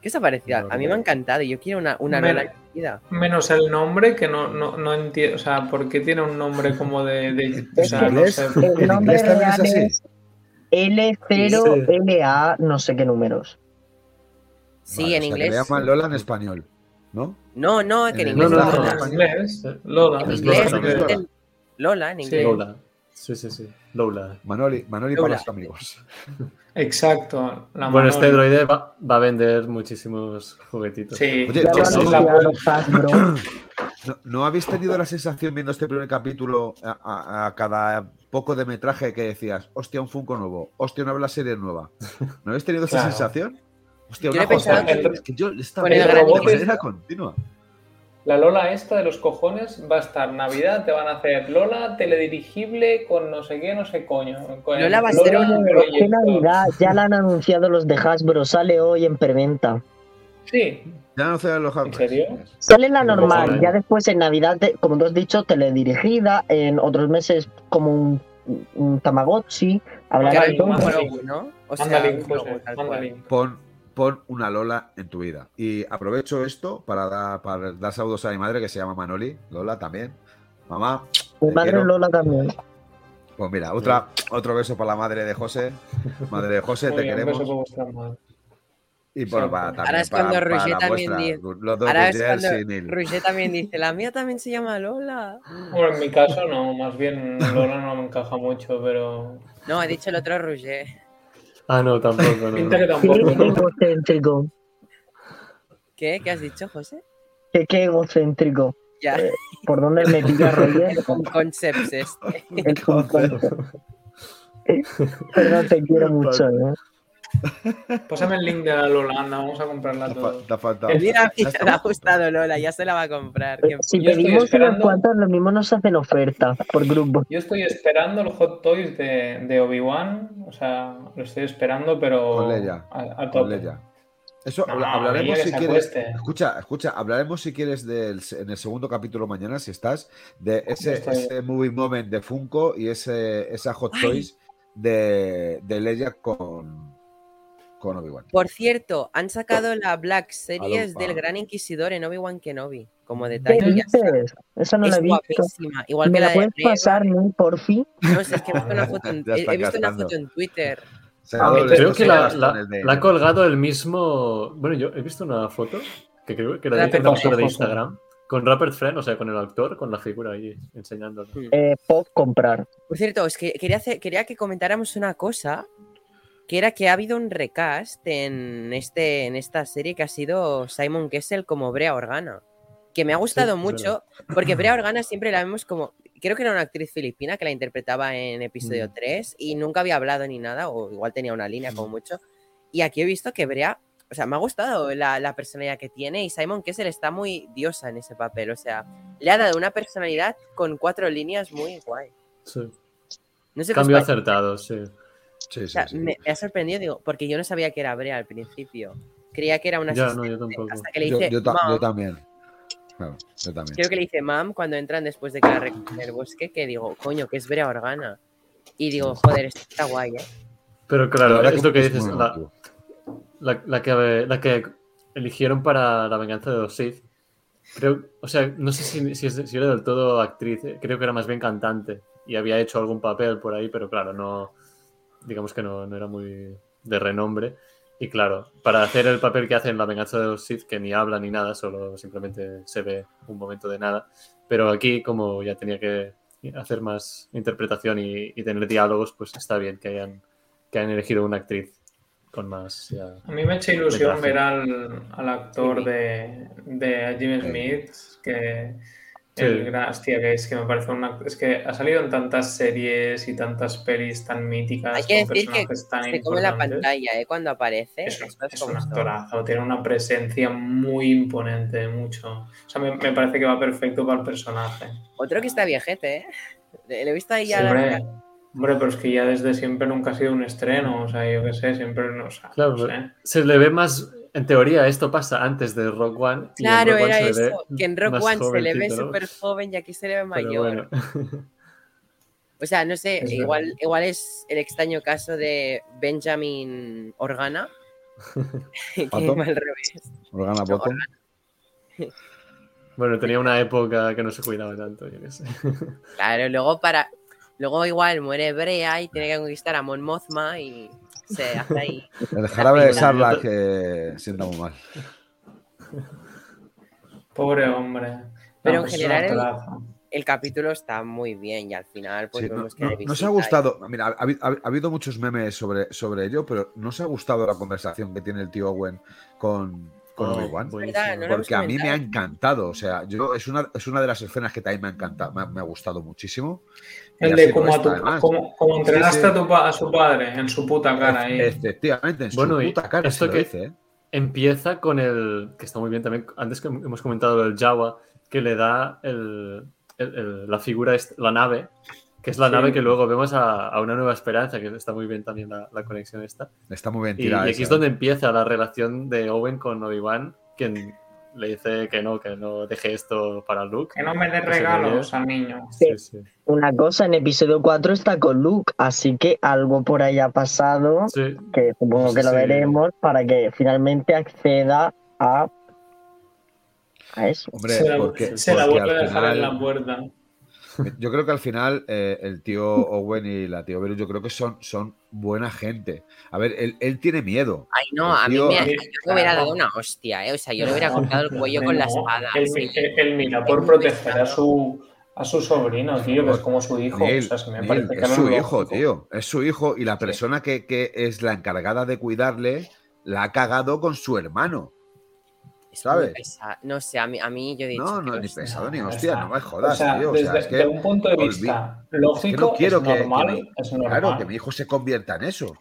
¿Qué os ha parecido? A mí me ha encantado. Yo quiero una, una Me- Lola en mi vida. Menos el nombre, que no, no, no entiendo. O sea, ¿por qué tiene un nombre como de. de- o sea, no sé. El ¿En nombre es real así? es L0LA no sé qué números. Sí, Vale, en o sea, que inglés. Le llaman Lola en español, ¿no? No, no, que en En inglés no, es no, Lola. En inglés, Lola. En Lola, Sí. inglés. Lola. Sí, sí, sí. Lola. Manoli, Manoli para los amigos. Exacto. La Bueno, este droide va, va a vender muchísimos juguetitos. Sí. Oye. ¿No, no habéis tenido la sensación viendo este primer capítulo a, a- a cada poco de metraje que decías, hostia, un Funko nuevo, hostia, una serie nueva? ¿No habéis tenido esa Claro. sensación? Hostia, Yo una cosa. que- Es que yo estaba con continua. La Lola esta de los cojones va a estar Navidad, te van a hacer Lola teledirigible con no sé qué, no sé coño. con Lola va a ser un- proyecto. ¿Qué Navidad? Ya la han anunciado los de Hasbro, sale hoy en preventa. Sí, Ya no sé los ¿En serio? Sale la No, normal, no. ya después en Navidad, como tú has dicho, teledirigida, en otros meses como un, un Tamagotchi, habrá Claro, de todo. ¿no? O sea, José, mándale. Pon, pon una Lola en tu vida. Y aprovecho esto para dar, para dar saludos a mi madre que se llama Manoli. Lola también. Mamá, Mi madre quiero. Lola también. pues mira, otra, otro beso para la madre de José. Madre de José, Muy te bien, un beso queremos. por. Y bueno, Sí. para, Ahora también es para, cuando Roger también dice- los dos Ahora es cuando. Roger también dice, la mía también se llama Lola. Bueno, en mi caso no, más bien Lola no me encaja mucho, pero No, ha dicho el otro Roger. Ah, no, tampoco. No, pinta que no. Qué egocéntrico. ¿Qué? ¿Qué has dicho, José? Qué, qué egocéntrico. Ya, Eh, ¿Por dónde me pilla Roger? con concepts este. Concepto. Perdón, te quiero mucho, ¿eh? Pásame el link de la Lola, anda, vamos a comprarla fa- todos. te ha faltado. Mira, Ya mira, está. le ha gustado Lola, ya se la va a comprar. Si Yo pedimos unas esperando- cuantas, lo mismo nos hacen oferta por grupo. Yo estoy esperando el Hot Toys de, de Obi-Wan, o sea, lo estoy esperando, pero Con Leia, a, a Con tope. Leia. Eso No, hablaremos si quieres. acueste. Escucha, escucha, hablaremos si quieres del, en el segundo capítulo mañana, si estás, de ese, movie moment de Funko y ese, esa Hot Ay. Toys de, de Leia con, con Obi-Wan. Por cierto, han sacado la Black Series del Gran Inquisidor en Obi-Wan Kenobi. Como ¿Qué detalle. está. dices? Esa no la Es he visto. guapísima. Igual ¿Me que la la de puedes Reva. pasar, Ni, por fin? No, si es que he visto una foto en, he- visto una foto Twitter. Segadores, Creo que la, la- de- la ha colgado el mismo. Bueno, yo he visto una foto que creo que era de una captura de. Instagram con Rapper Friend, o sea, con el actor, con la figura ahí enseñándolo. Eh, pop comprar. Por cierto, es que quería, hacer- quería que comentáramos una cosa, que era que ha habido un recast en, este, en esta serie que ha sido Simon Kessel como Brea Organa, que me ha gustado es mucho, porque Brea Organa siempre la vemos como, creo que era una actriz filipina que la interpretaba en episodio Mm. 3 y nunca había hablado ni nada, o igual tenía una línea como mucho, y aquí he visto que Brea, o sea, me ha gustado la, la personalidad que tiene y Simon Kessel está muy diosa en ese papel, o sea, le ha dado una personalidad con cuatro líneas muy guay. Sí. No sé Cambio acertado, sí. Sí, O sí, sea, sí. me, me ha sorprendido, digo, porque yo no sabía que era Brea al principio. Creía que era una Ya, asistente, no, yo tampoco. hasta que le Yo, dice yo ta- "Mam", yo también. Claro, yo también. creo que le dice mam cuando entran después de que la recogen en el bosque, que digo, coño, que es Brea Organa. Y digo, joder, esto está guay, ¿eh? Pero La claro, es lo que es dices, la, la, la que, la que eligieron para la venganza de los Sith. Creo, o sea, no sé si, si, es- si era del todo actriz, eh, creo que era más bien cantante y había hecho algún papel por ahí, pero claro, no, digamos que no, no era muy de renombre. Y claro, para hacer el papel que hace en La venganza de los Sith, que ni habla ni nada, solo simplemente se ve un momento de nada. Pero aquí, como ya tenía que hacer más interpretación y, y tener diálogos, pues está bien que hayan, que hayan elegido una actriz con más. ya- A mí me echa ilusión Metraje. ver al, al actor de, de Jim Smith, que Sí. el gran, hostia, que es que me parece una, es que ha salido en tantas series y tantas pelis tan míticas Hay que con decir que personajes tan se come la pantalla, ¿eh? Cuando aparece. Es, es como un actorazo, tiene una presencia muy imponente, mucho. O sea, me, me parece que va perfecto para el personaje. Otro que está viejete, ¿eh? Le he visto ahí ya la- hombre, hombre, pero es que ya desde siempre nunca ha sido un estreno, o sea, yo qué sé, siempre no, o sea, Claro, no sé. se le ve más. En teoría, esto pasa antes de Rock One. Claro, One era ve eso. Que en Rock One se le ve ¿no? súper joven y aquí se le ve mayor. bueno. O sea, no sé, Es igual, verdad. igual es el extraño caso de Benjamin Organa. que al revés. Organa Bottom. Bueno, tenía una época que no se cuidaba tanto, yo qué sé. Claro, luego para. Luego igual muere Brea y tiene que conquistar a Mon Mothma y se hace ahí. El jarabe de pena. Sarla que sienta muy mal. Pobre hombre. No, Pero en general el- capítulo está muy bien y al final pues Sí, no, vemos que no- nos ha y- gustado, mira, ha, habi- ha- ha habido muchos memes sobre, sobre ello, pero ¿no os ha gustado la conversación que tiene el tío Owen con, con Oh, Obi-Wan? No Porque a mí me ha encantado, o sea, yo es una, es una de las escenas que también me ha encantado, me, ha- me ha gustado muchísimo. El de como, a tu- además. como, como entrenaste sí. A, tu, pa- a su padre en su puta cara ahí. Efectivamente, en Bueno, su y puta cara esto se que- dice, ¿eh? Empieza con el. que está muy bien también. Antes que hemos comentado el Jawa, que le da el- el- el- la figura, la nave, que es la Sí. nave que luego vemos a, a una nueva esperanza, que está muy bien también la, la conexión esta. Está muy bien Y, y tirada. aquí esa, es donde empieza la relación de Owen con Obi-Wan, quien le dice que no, que no deje esto para Luke. Que no me se regalos al niño. Sí, sí. Una cosa, en episodio 4 está con Luke, así que algo por ahí ha pasado, Sí, que supongo que lo Sí. veremos, para que finalmente acceda a, a eso. Hombre, se la, porque, se la vuelve a dejar en la puerta. Yo creo que al final eh, el tío Owen y la tío Beru, yo creo que son, son buena gente. A ver, él, él tiene miedo. Ay, no, a mí me, Sí, yo le hubiera dado una hostia, ¿eh? O sea, yo le hubiera cortado el cuello con la espada. Él, sí. él- él mira por proteger a su, a su sobrino, tío, que es como su hijo. Neil, o sea, se me Neil, que es su hijo, lógico. tío. Es su hijo y la persona que, que es la encargada de cuidarle la ha cagado con su hermano. Es muy ¿sabes? pesa- No sé, a mí, a mí yo he dicho. No, no, que ni pesado ni hostia, no me jodas, o sea, tío. O desde, sea, es que de un punto de vista es lógico, que no quiero es que, que normal, mi- es normal. claro, que mi hijo se convierta en eso.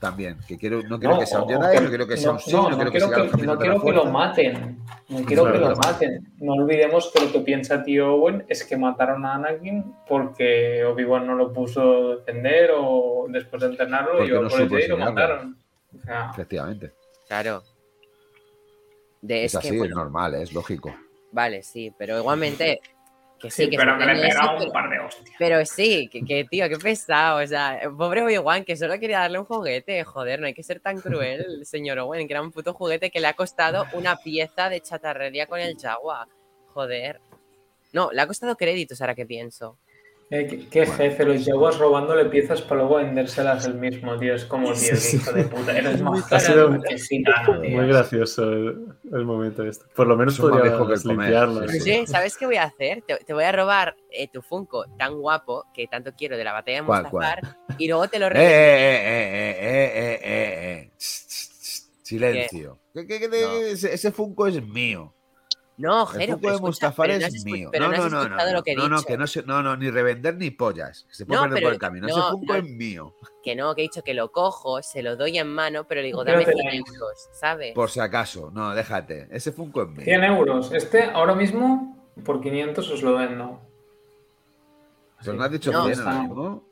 También, que quiero, no quiero No, que sea un Jedi, que- no quiero que sea un Sith, no, no, no quiero que que, caminos no quiero que lo maten. No quiero que lo maten. No olvidemos que lo que piensa tío Owen es que mataron a Anakin porque Obi-Wan no lo puso a defender o después de entrenarlo Porque y no por lo mataron. Sea, Efectivamente. Claro. De, Es, es, así, que, es bueno, normal, es lógico. vale, sí, pero igualmente. Que sí, sí, que pero que le pegaba un par de hostias. Pero sí, que, que, tío, qué pesado. O sea, pobre Obi-Wan, que solo quería darle un juguete. Joder, no hay que ser tan cruel, señor Owen, que era un puto juguete que le ha costado una pieza de chatarrería con el Jaguar. Joder. No, le ha costado créditos ahora que pienso. Eh, qué, jefe, los Jaguars robándole piezas para luego vendérselas el mismo, tío. Es como, tío, qué hijo de puta. Eres más Ha sido muy gracioso el, el momento este. Por lo menos comer, limpiarlo. sí, Oye, ¿sabes qué voy a hacer? Te, te voy a robar eh, tu Funko tan guapo que tanto quiero de la batalla de ¿Cuál, Mustafar y luego te lo Eh, revenderé. eh, eh, eh, eh, eh, eh, eh. Silencio. ¿Qué- qué- qué No. ese, ese Funko es mío. No, El Jero, Funko pero de no has es mío. Pero no, no, no, no, no, lo que he no, no, dicho. que no, se- no, no, ni revender ni pollas. Que se puede No, perder pero- por el camino. no, ese Funko no. es mío. Que no, que he dicho que lo cojo, se lo doy en mano, pero le digo, dame te 100 la- euros, ¿sabes? Por si acaso. No, déjate. Ese Funko es mío. 100 euros. Este ahora mismo por 500 os lo vendo. Pero no has dicho No, 100 está. ahora mismo.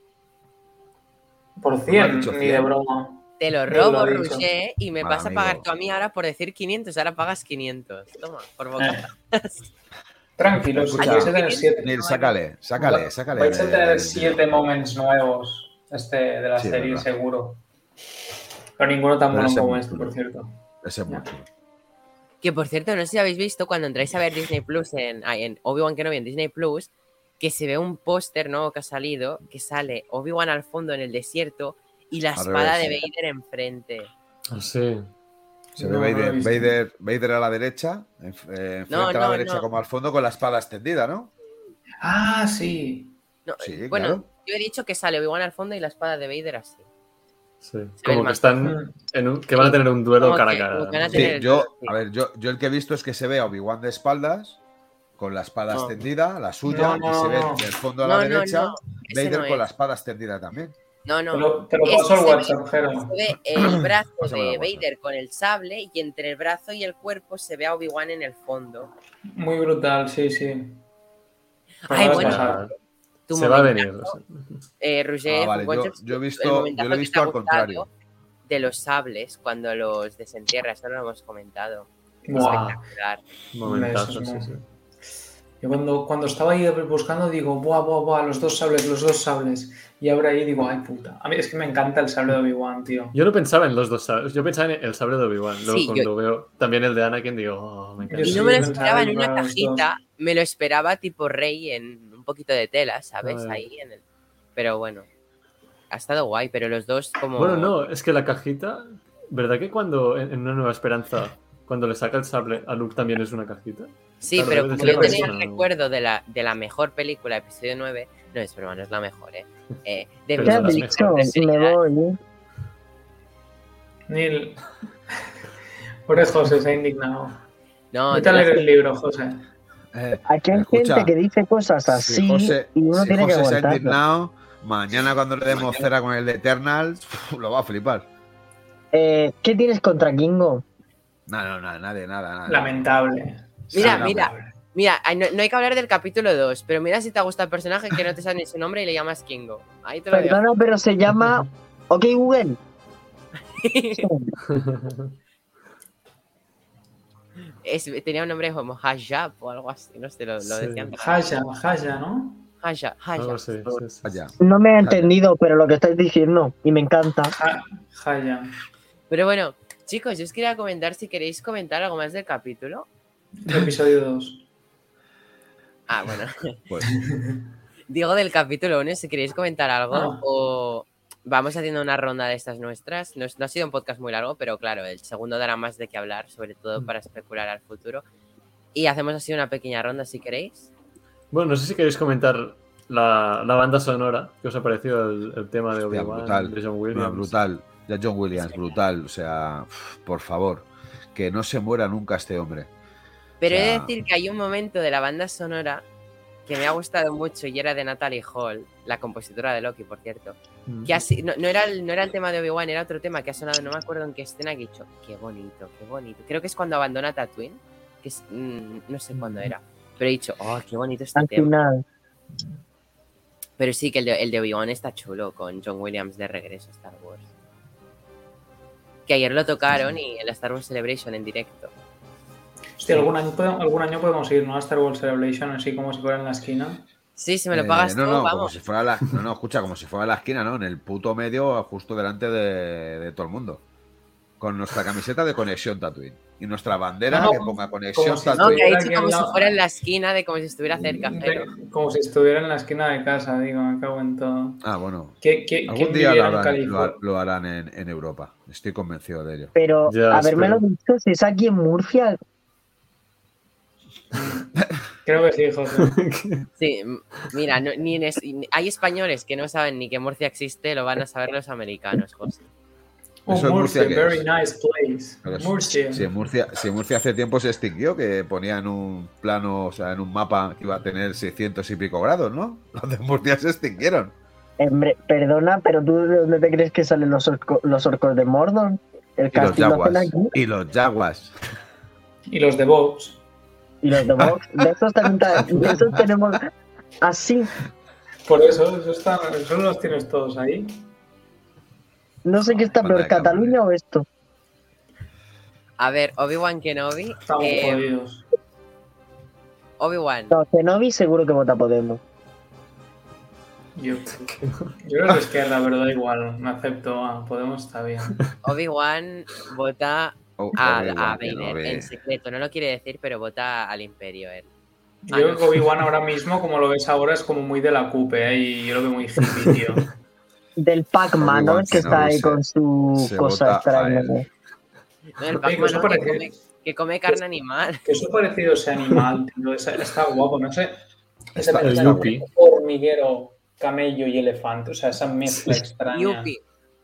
Por has 100, dicho ni 100. de broma. Te lo robo. Roger, y me Mal vas a pagar tú a mí ahora por decir 500, ahora pagas 500. Toma, por Eh, boca. Tranquilos, Escucha, vais a tener 7. Neil, sácale, sácale, sácale. Vais a tener de- 7 moments nuevos este, de la Sí, serie, verdad. seguro. Pero ninguno tan bueno como es este, por cierto. Ese es muy chulo. Que por cierto, no sé si habéis visto cuando entráis a ver Disney Plus en, Obi-Wan Kenobi en Disney Plus, que se ve un póster nuevo que ha salido, que sale Obi-Wan al fondo en el desierto y la Al espada revés, de sí. Vader enfrente. Ah, sí. Se No, ve no Vader. Vader, Vader a la derecha, en, eh, enfrente No, a la no, derecha no. como al fondo con la espada extendida, ¿no? Ah, sí. No, Sí, bueno, claro. yo he dicho que sale Obi-Wan al fondo y la espada de Vader así. sí. Como el que están en un- que van a tener un duelo Como cara a cara. Sí, el- yo, a ver, yo, yo el que he visto es que se ve a Obi-Wan de espaldas, con la espada No. extendida, la suya, No, no, y se ve no. del fondo a la no, derecha, Vader no con la es. espada extendida también. No, no. Te lo, te lo paso al se ve- WhatsApp. Se ve el brazo de. Vader con el sable y entre el brazo y el cuerpo se ve a Obi-Wan en el fondo. Muy brutal, sí, sí. Ay, bueno. Tu se va a venir. Eh, Roger, Ah, vale, yo- yo he visto- yo lo he visto al contrario. De los sables, cuando los desentierra, eso no lo hemos comentado. Buah. Espectacular. Momentazo, sí, sí. Yo cuando, cuando estaba ahí buscando digo, buah, buah, buah, los dos sables, los dos sables. Y ahora ahí digo, ay puta. A mí es que me encanta el sable de Obi-Wan, tío. Yo no pensaba en los dos sables. Yo pensaba en el sable de Obi-Wan. Luego Sí, cuando yo- veo también el de Anakin digo, oh, me encanta. Y no me lo esperaba en una cajita, me lo esperaba tipo rey en un poquito de tela, ¿sabes? Ah. Ahí en el... Pero bueno, ha estado guay, pero los dos como... Bueno, no, es que la cajita, ¿verdad que cuando en, en Una Nueva Esperanza, cuando le saca el sable a Luke también es una cajita? Sí, Claro, pero como yo tenía el ¿no? recuerdo de la, de la mejor película, episodio 9, no es broma, no es la mejor, ¿eh? Eh, de ¿Qué has dicho? Me voy. Neil. Por eso José se ha indignado. No, Vete a leer el libro, José. Eh, Aquí hay Escucha, gente que dice cosas si así José, y uno si tiene que José se ha indignado, mañana cuando le demos cera con el de Eternals, lo va a flipar. Eh, ¿Qué tienes contra Kingo? No, no, no, nadie, nada, nada. Lamentable. Mira, mira, Mira, no, no hay que hablar del capítulo 2, pero mira si te gusta el personaje que no te sabe ni su nombre y le llamas Kingo. Ahí te lo digo. Perdona, pero se llama. Ok, Google. Es- tenía un nombre como Hajab o algo así, no sé, lo, lo Sí. decían. Haya, Haya, ¿no? Sí, sí. Vaya. No me he entendido, pero lo que estáis diciendo. Y me encanta. Ha- Haya. Pero bueno, chicos, yo os quería comentar si queréis comentar algo más del capítulo. Episodio 2. Ah, bueno. Pues, Digo del capítulo 1, si queréis comentar algo Ah. o vamos haciendo una ronda de estas nuestras. No, es- no ha sido un podcast muy largo, pero claro, el segundo dará más de qué hablar, sobre todo para especular al futuro. Y hacemos así una pequeña ronda si queréis. Bueno, no sé si queréis comentar la, la banda sonora. ¿Qué os ha parecido el, el tema de Hostia, Obi-Wan, brutal. de John no, Williams? brutal. Ya John Williams, brutal. O sea, por favor, que no se muera nunca este hombre. Pero he de decir que hay un momento de la banda sonora que me ha gustado mucho y era de Natalie Hall, la compositora de Loki, por cierto. Mm. Que así, no, no era el, no era el tema de Obi-Wan, era otro tema que ha sonado, no me acuerdo en qué escena que he dicho, qué bonito, qué bonito. Creo que es cuando abandona Tatooine, que es, mm, no sé cuándo era, pero he dicho, oh, qué bonito este Al tema. final. Pero sí que el de, el de Obi-Wan está chulo, con John Williams de regreso a Star Wars. Que ayer lo tocaron y en la Star Wars Celebration en directo. Hostia, algún año, podemos- algún año podemos ir, ¿no? A Star Wars Celebration, así como si fuera en la esquina. Sí, si me lo Eh, pagas no, tú, no, como si fuera la, no, no, escucha, como si fuera la esquina, ¿no? En el puto medio, justo delante de, de todo el mundo. Con nuestra camiseta de conexión Tatooine. Y nuestra bandera No, no, que ponga conexión como si- No, Tatooine. que ha Estuviera dicho como si fuera en la esquina de como si estuviera cerca. pero- De- como si estuviera en la esquina de casa, digo, me cago en todo. Ah, bueno. ¿Qué, qué, Algún día lo harán, lo harán en, en Europa. Estoy convencido de ello. Pero Ya, haberme lo dicho, si es aquí en Murcia, Creo que sí, José. Sí, mira, no- ni en es- ni- hay españoles que no saben ni que Murcia existe, lo van a saber los americanos, José. Oh, ¿Eso es Murcia Murcia, very es? nice place. Pero Murcia. Si en, Murcia, si en Murcia hace tiempo se extinguió, que ponían un plano, o sea, en un mapa que iba a tener 600 y pico grados, ¿no? Los de Murcia se extinguieron. hombre, perdona, pero tú de dónde te crees que salen los, orco- los orcos de Mordor? El Y los aquí Y los Jaguars. Y los de Vox. Y los de Vox. De esos, de esos tenemos así. Por eso, eso, está, eso los tienes todos ahí. No sé qué está peor. Cataluña o esto. A ver, Obi-Wan Kenobi. Estamos eh, jodidos. Obi-Wan. No, Kenobi seguro que vota Podemos. Yo, yo creo que es que la verdad igual, me acepto. ah, Podemos está bien. Obi-Wan vota Oh, a, a en secreto. No lo quiere decir, pero vota al Imperio él. Yo Ah, creo no. que Obi-Wan ahora mismo, como lo ves ahora, es como muy de la CUPE, ¿eh? y yo lo veo muy hippie, tío. Del Pac-Man, ¿no? Es que está ahí con su se cosa extraña. el Pac-Man que, come, que come carne animal. Que eso parecido ese animal, tío. Está, está guapo, no sé. Ese Está- Yuppie. entre hormiguero, camello y elefante. O sea, esa mezcla extraña. Yuppie.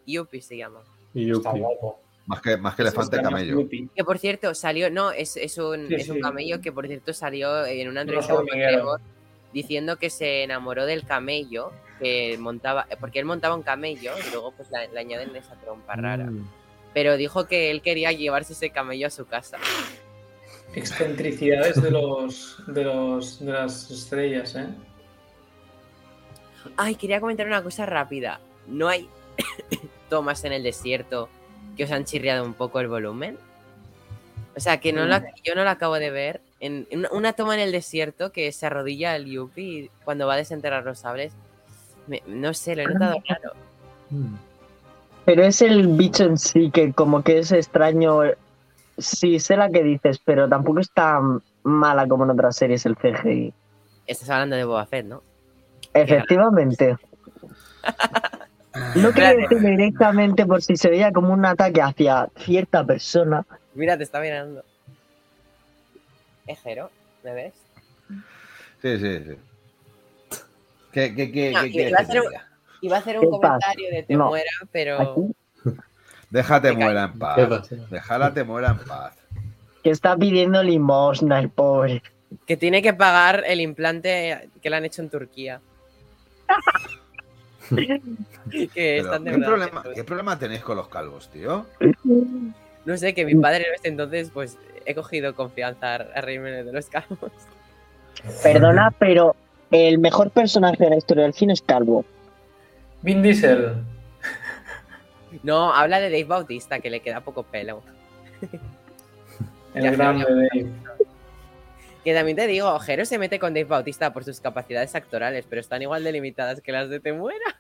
Yuppie se llama. Y Está Yuppie. guapo. Más que, más que elefante, camello. Que por cierto salió, no, es, es un, Sí, es un sí. camello que por cierto salió en una entrevista con diciendo que se enamoró del camello que montaba, porque él montaba un camello y luego pues le, le añaden esa trompa rara. Mm. Pero dijo que él quería llevarse ese camello a su casa. Excentricidades de los, de los de las estrellas, ¿eh? Ay, quería comentar una cosa rápida. ¿No hay tomas en el desierto que os han chirriado un poco el volumen? O sea, que no la, yo no la acabo de ver. En, en una, toma en el desierto que se arrodilla el Yuppie cuando va a desenterrar los sables. Me- no sé, lo he notado raro. Mm. Pero es el bicho en sí que como que es extraño. Sí, sé la que dices, pero tampoco es tan mala como en otras series el CGI. Estás hablando de Boba Fett, ¿no? Efectivamente. No quiero decir directamente por si se veía como un ataque hacia cierta persona. Mira, te está mirando. Ejero, ¿me ves? Sí, sí, sí. ¿Qué, qué, qué, No, qué iba a que hacer un- diga? Iba a hacer ¿Qué un pasa? comentario de te No. muera, pero. Aquí, Déjate muera en paz. Déjala te muera en paz. que está pidiendo limosna el pobre. Que tiene que pagar el implante que le han hecho en Turquía. que Pero, están ¿qué, problema, ¿Qué problema tenéis con los calvos, tío? No sé, que mi padre desde entonces, pues he cogido confianza a reírme de los calvos. Perdona, pero el mejor personaje de la historia del cine es Calvo. Vin Diesel. No, habla de Dave Bautista, que le queda poco pelo. El grande. Dave. Que también te digo, Jero se mete con Dave Bautista por sus capacidades actorales, pero están igual de limitadas que las de Te Muera.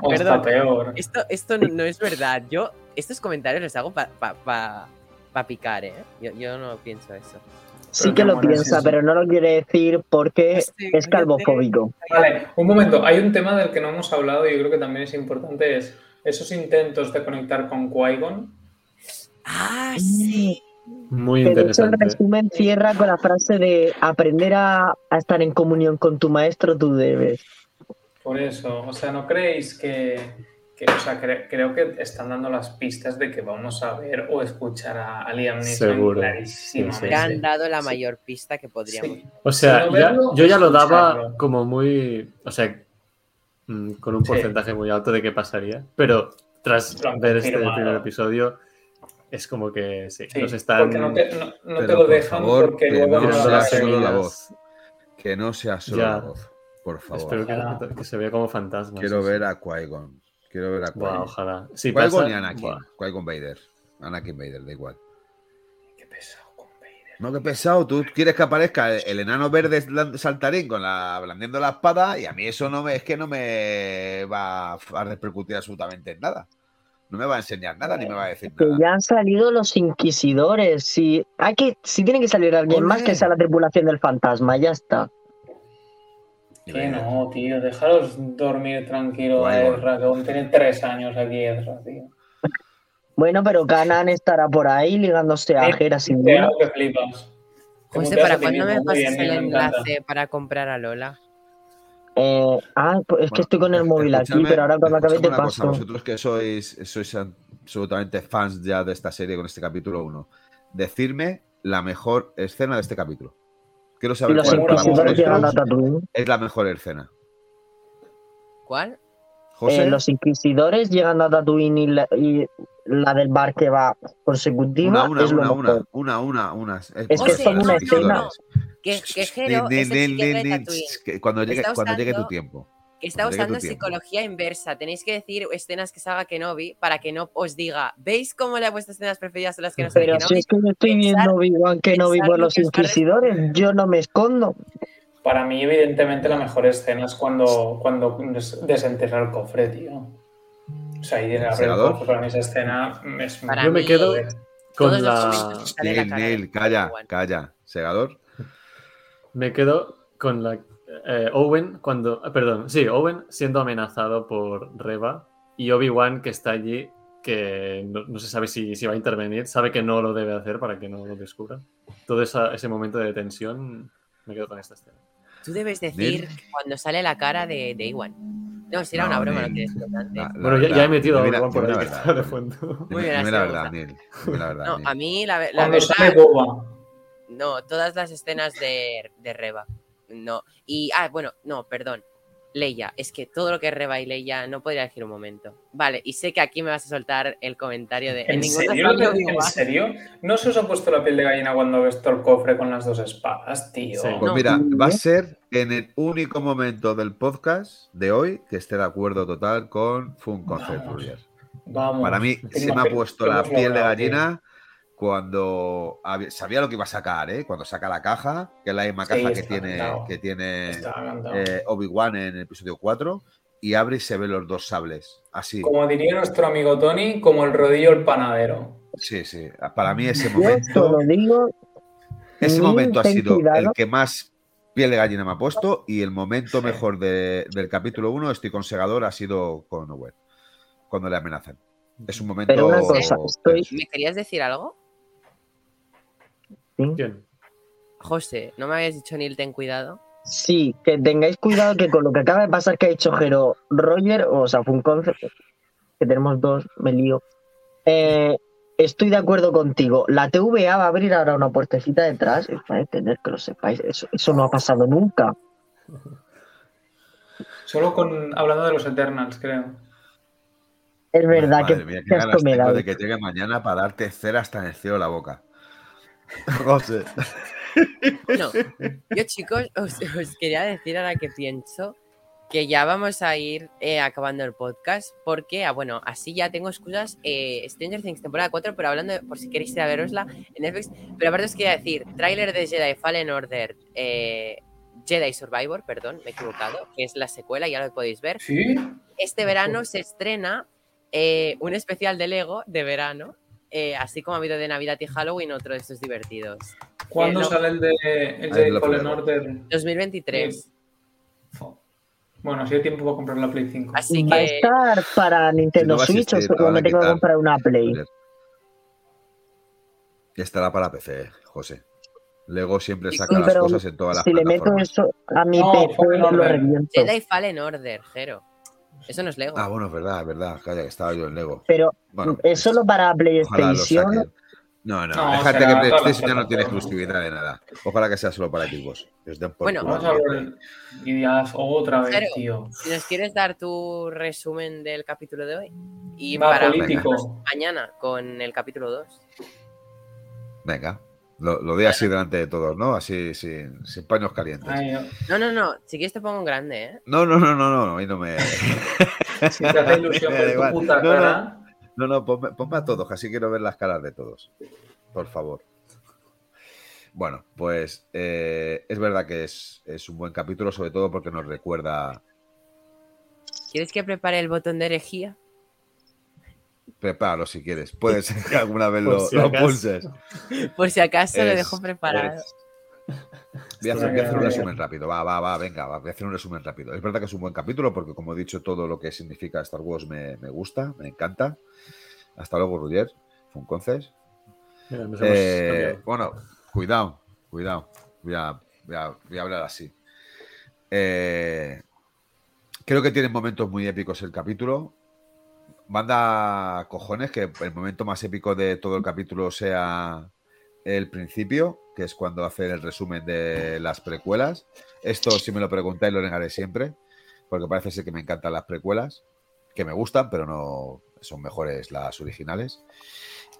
O está Perdón. peor. Esto, esto no, no es verdad. Yo estos comentarios los hago para pa, pa- pa picar, ¿eh? Yo, yo no pienso eso. Sí Pero que lo piensa, pero no lo quiere decir porque Sí, es calvofóbico. Vale, un momento. Hay un tema del que no hemos hablado y yo creo que también es importante. Es esos intentos de conectar con Qui-Gon. Ah, sí. Muy Que de hecho el interesante. resumen cierra con la frase de aprender a, a estar en comunión con tu maestro, tú debes. Por eso, o sea, ¿no creéis que, que- o sea, cre- creo que están dando las pistas de que vamos a ver o escuchar a, a Liam Neeson Seguro. clarísimamente? Sí, han dado la Sí. mayor pista que podríamos. Sí. O sea, Si no ya- verlo, yo ya lo daba escucharlo. como muy. O sea, mm, con un Sí. porcentaje muy alto de qué pasaría. Pero tras ver este primer episodio, es como que sí, Sí, nos están. porque no te, no- no te Pero, lo por dejan favor, porque que luego no sea solo la voz. Que no sea solo Ya. la voz. Por favor. Espero que, se vea como fantasma. Quiero ver a Qui-Gon. Quiero ver a Qui-Gon. ojalá. Si Qui-Gon pasa, y Anakin. Qui-Gon Vader. Anakin Vader, da igual. Qué pesado con Vader. No, qué pesado. Tú quieres que aparezca el, el enano verde saltarín con la blandiendo la espada y a mí eso no me, es que no me va a repercutir absolutamente en nada. No me va a enseñar nada ni me va a decir Que nada. ya han salido los inquisidores. Si, hay que, si tiene que salir alguien Ole. más que sea la tripulación del fantasma, ya está. Que no, tío, déjalos dormir tranquilo a. Ezra, que aún tiene tres años aquí Ezra, tío. Bueno, pero Kanan estará por ahí ligándose a Hera sin duda. que José, ¿para cuándo me pasas el enlace para comprar a Lola? Eh, ah, pues es que estoy con el móvil aquí, pero ahora te escúchame una cosa, paso. vosotros que sois, sois absolutamente fans ya de esta serie con este capítulo 1, decirme la mejor escena de este capítulo. Quiero saber los cuál para inquisidores vosotros llegando a Tatooine. es la mejor escena. ¿Cuál? José, Eh, los inquisidores llegando a Tatooine y la, y la del bar que va consecutiva una, una, es lo una, una, mejor. una, una, una. Es que es como una escena. Cuando llegue, Está cuando llegue tu usando- tiempo. que está usando tiempo. psicología inversa. Tenéis que decir escenas que salga Kenobi para que no os diga, ¿veis cómo le vuestras escenas preferidas son las que no Pero Kenobi? si es que yo estoy viendo Obi-Wan que no vi pensar por lo los inquisidores, yo no me escondo. Para mí, evidentemente, la mejor escena es cuando, cuando des- desenterra el cofre, tío. O sea, abre el ¿Segador? cofre. Para mí esa escena es Para Yo me mí, quedo Joder. con la. la Neil, calla, calla. Segador. Me quedo con la eh, Owen cuando, ah, perdón, sí, Owen siendo amenazado por Reva y Obi-Wan que está allí que no, no se sabe si, si va a intervenir, sabe que no lo debe hacer para que no lo descubran. Todo esa- ese momento de tensión me quedo con esta escena. Tú debes decir que cuando sale la cara de, de Iwan. No, si era No, una broma, no Neil. tienes importante. La- la Bueno, ya, verdad, ya he metido a dime la- por ahí la que verdad, está de fondo. Muy bien, dime así la verdad, gusta. Neil. Dime la verdad, No, Neil. a mí la, la verdad, sale Boba. no, todas las escenas de, de Reba. No. Y, ah, bueno, no, perdón. Leia, es que todo lo que es Reba y Leia no podría decir un momento. Vale, y sé que aquí me vas a soltar el comentario de. ¿En serio? ¿En Obi-Wan". serio? ¿No se os ha puesto la piel de gallina cuando ves todo el cofre con las dos espadas, tío? Sí. Pues No. mira, va a ser en el único momento del podcast de hoy que esté de acuerdo total con Fun Concept Vamos. Para mí ¿Qué se me ha puesto la piel de gallina cuando sabía lo que iba a sacar, ¿eh? Cuando saca la caja, que es la misma Sí, caja que tiene, que tiene eh, Obi-Wan en el episodio 4, y abre y se ven los dos sables. Así. Como diría nuestro amigo Tony, como el rodillo el panadero. Sí, sí. Para mí ese momento, digo, ese momento ha sido cuidado. el que más piel de gallina me ha puesto y el momento mejor de- del capítulo 1, estoy con Segador, ha sido con Owen, cuando le amenazan. Es un momento... pero una cosa, estoy. ¿Me querías decir algo? ¿Quién? José, ¿no me habías dicho Neil, ten cuidado? Sí, que tengáis cuidado que con lo que acaba de pasar que ha hecho Jero Roger, o sea, fue un concepto, que tenemos dos, me lío. Eh, estoy de acuerdo contigo. La TVA va a abrir ahora una puertecita detrás, es para tener que lo sepáis. Eso, eso no ha pasado nunca. Solo con hablando de los Eternals, creo. Es verdad Madre que, mía, que da. de que llegue mañana para darte cera hasta en el cielo de la boca. José. Bueno, yo chicos, os, os quería decir ahora que pienso que ya vamos a ir eh, acabando el podcast porque, ah, bueno, así ya tengo excusas. eh, Stranger Things temporada 4, pero hablando, de- por si queréis ir a verosla en Netflix. Pero aparte os quería decir, tráiler de Jedi Fallen Order, eh, Jedi Survivor, perdón, me he equivocado, que es la secuela, ya lo podéis ver. ¿Sí? Este verano se estrena eh, un especial de Lego de verano, eh, así como ha habido de Navidad y Halloween, otro de estos divertidos. ¿Cuándo Eh, no. sale el de, el de. Order? 2023. Fo. Bueno, si hay tiempo para comprar la Play 5. Así ¿Va a que estar para Nintendo Switch o existir, solo me tengo que comprar una Play? Estará para PC, José. Lego siempre Sí, saca las cosas en todas las Si le meto plataformas. eso a mi No, PC, lo reviento. Jedi Fallen Order, Jero. Eso no es Lego. Ah, bueno, es verdad, es verdad. Calla, que estaba yo en Lego. Pero Bueno, es solo para PlayStation. No, no, No, déjate será que PlayStation ya no tiene exclusividad de nada. Ojalá que sea solo para por Bueno. Vamos a ver. Y dirás, otra vez, Pero- tío. Si nos quieres dar tu resumen del capítulo de hoy y Va, para político. mañana con el capítulo 2. Venga, lo, lo di así delante de todos, ¿no? Así, sin, sin paños calientes. Ay, No, no, no. Si quieres te pongo un grande, ¿eh? No, no, no, no, no, a mí no me. si te hace ilusión ver tu puta No, no. cara. No, no, ponme, ponme a todos, que así quiero ver las caras de todos. Por favor. Bueno, pues eh, es verdad que es, es un buen capítulo, sobre todo porque nos recuerda. ¿Quieres que prepare el botón de herejía? Prepáralo si quieres. Puede ser que alguna vez lo, si lo pulses. Por si acaso lo Es- dejo preparado. Voy a hacer, voy a hacer un resumen rápido. Va, va, va, venga, va, voy a hacer un resumen rápido. Es verdad que es un buen capítulo porque, como he dicho, todo lo que significa Star Wars me, me gusta, me encanta. Hasta luego, Rudier. Fue un conces. Eh, bueno, cuidado, cuidado. Voy a, voy a- voy a hablar así. Eh, creo que tiene momentos muy épicos el capítulo. Manda cojones que el momento más épico de todo el capítulo sea el principio, que es cuando hace el resumen de las precuelas. Esto, si me lo preguntáis, lo negaré siempre, porque parece ser que me encantan las precuelas, que me gustan, pero no son mejores las originales.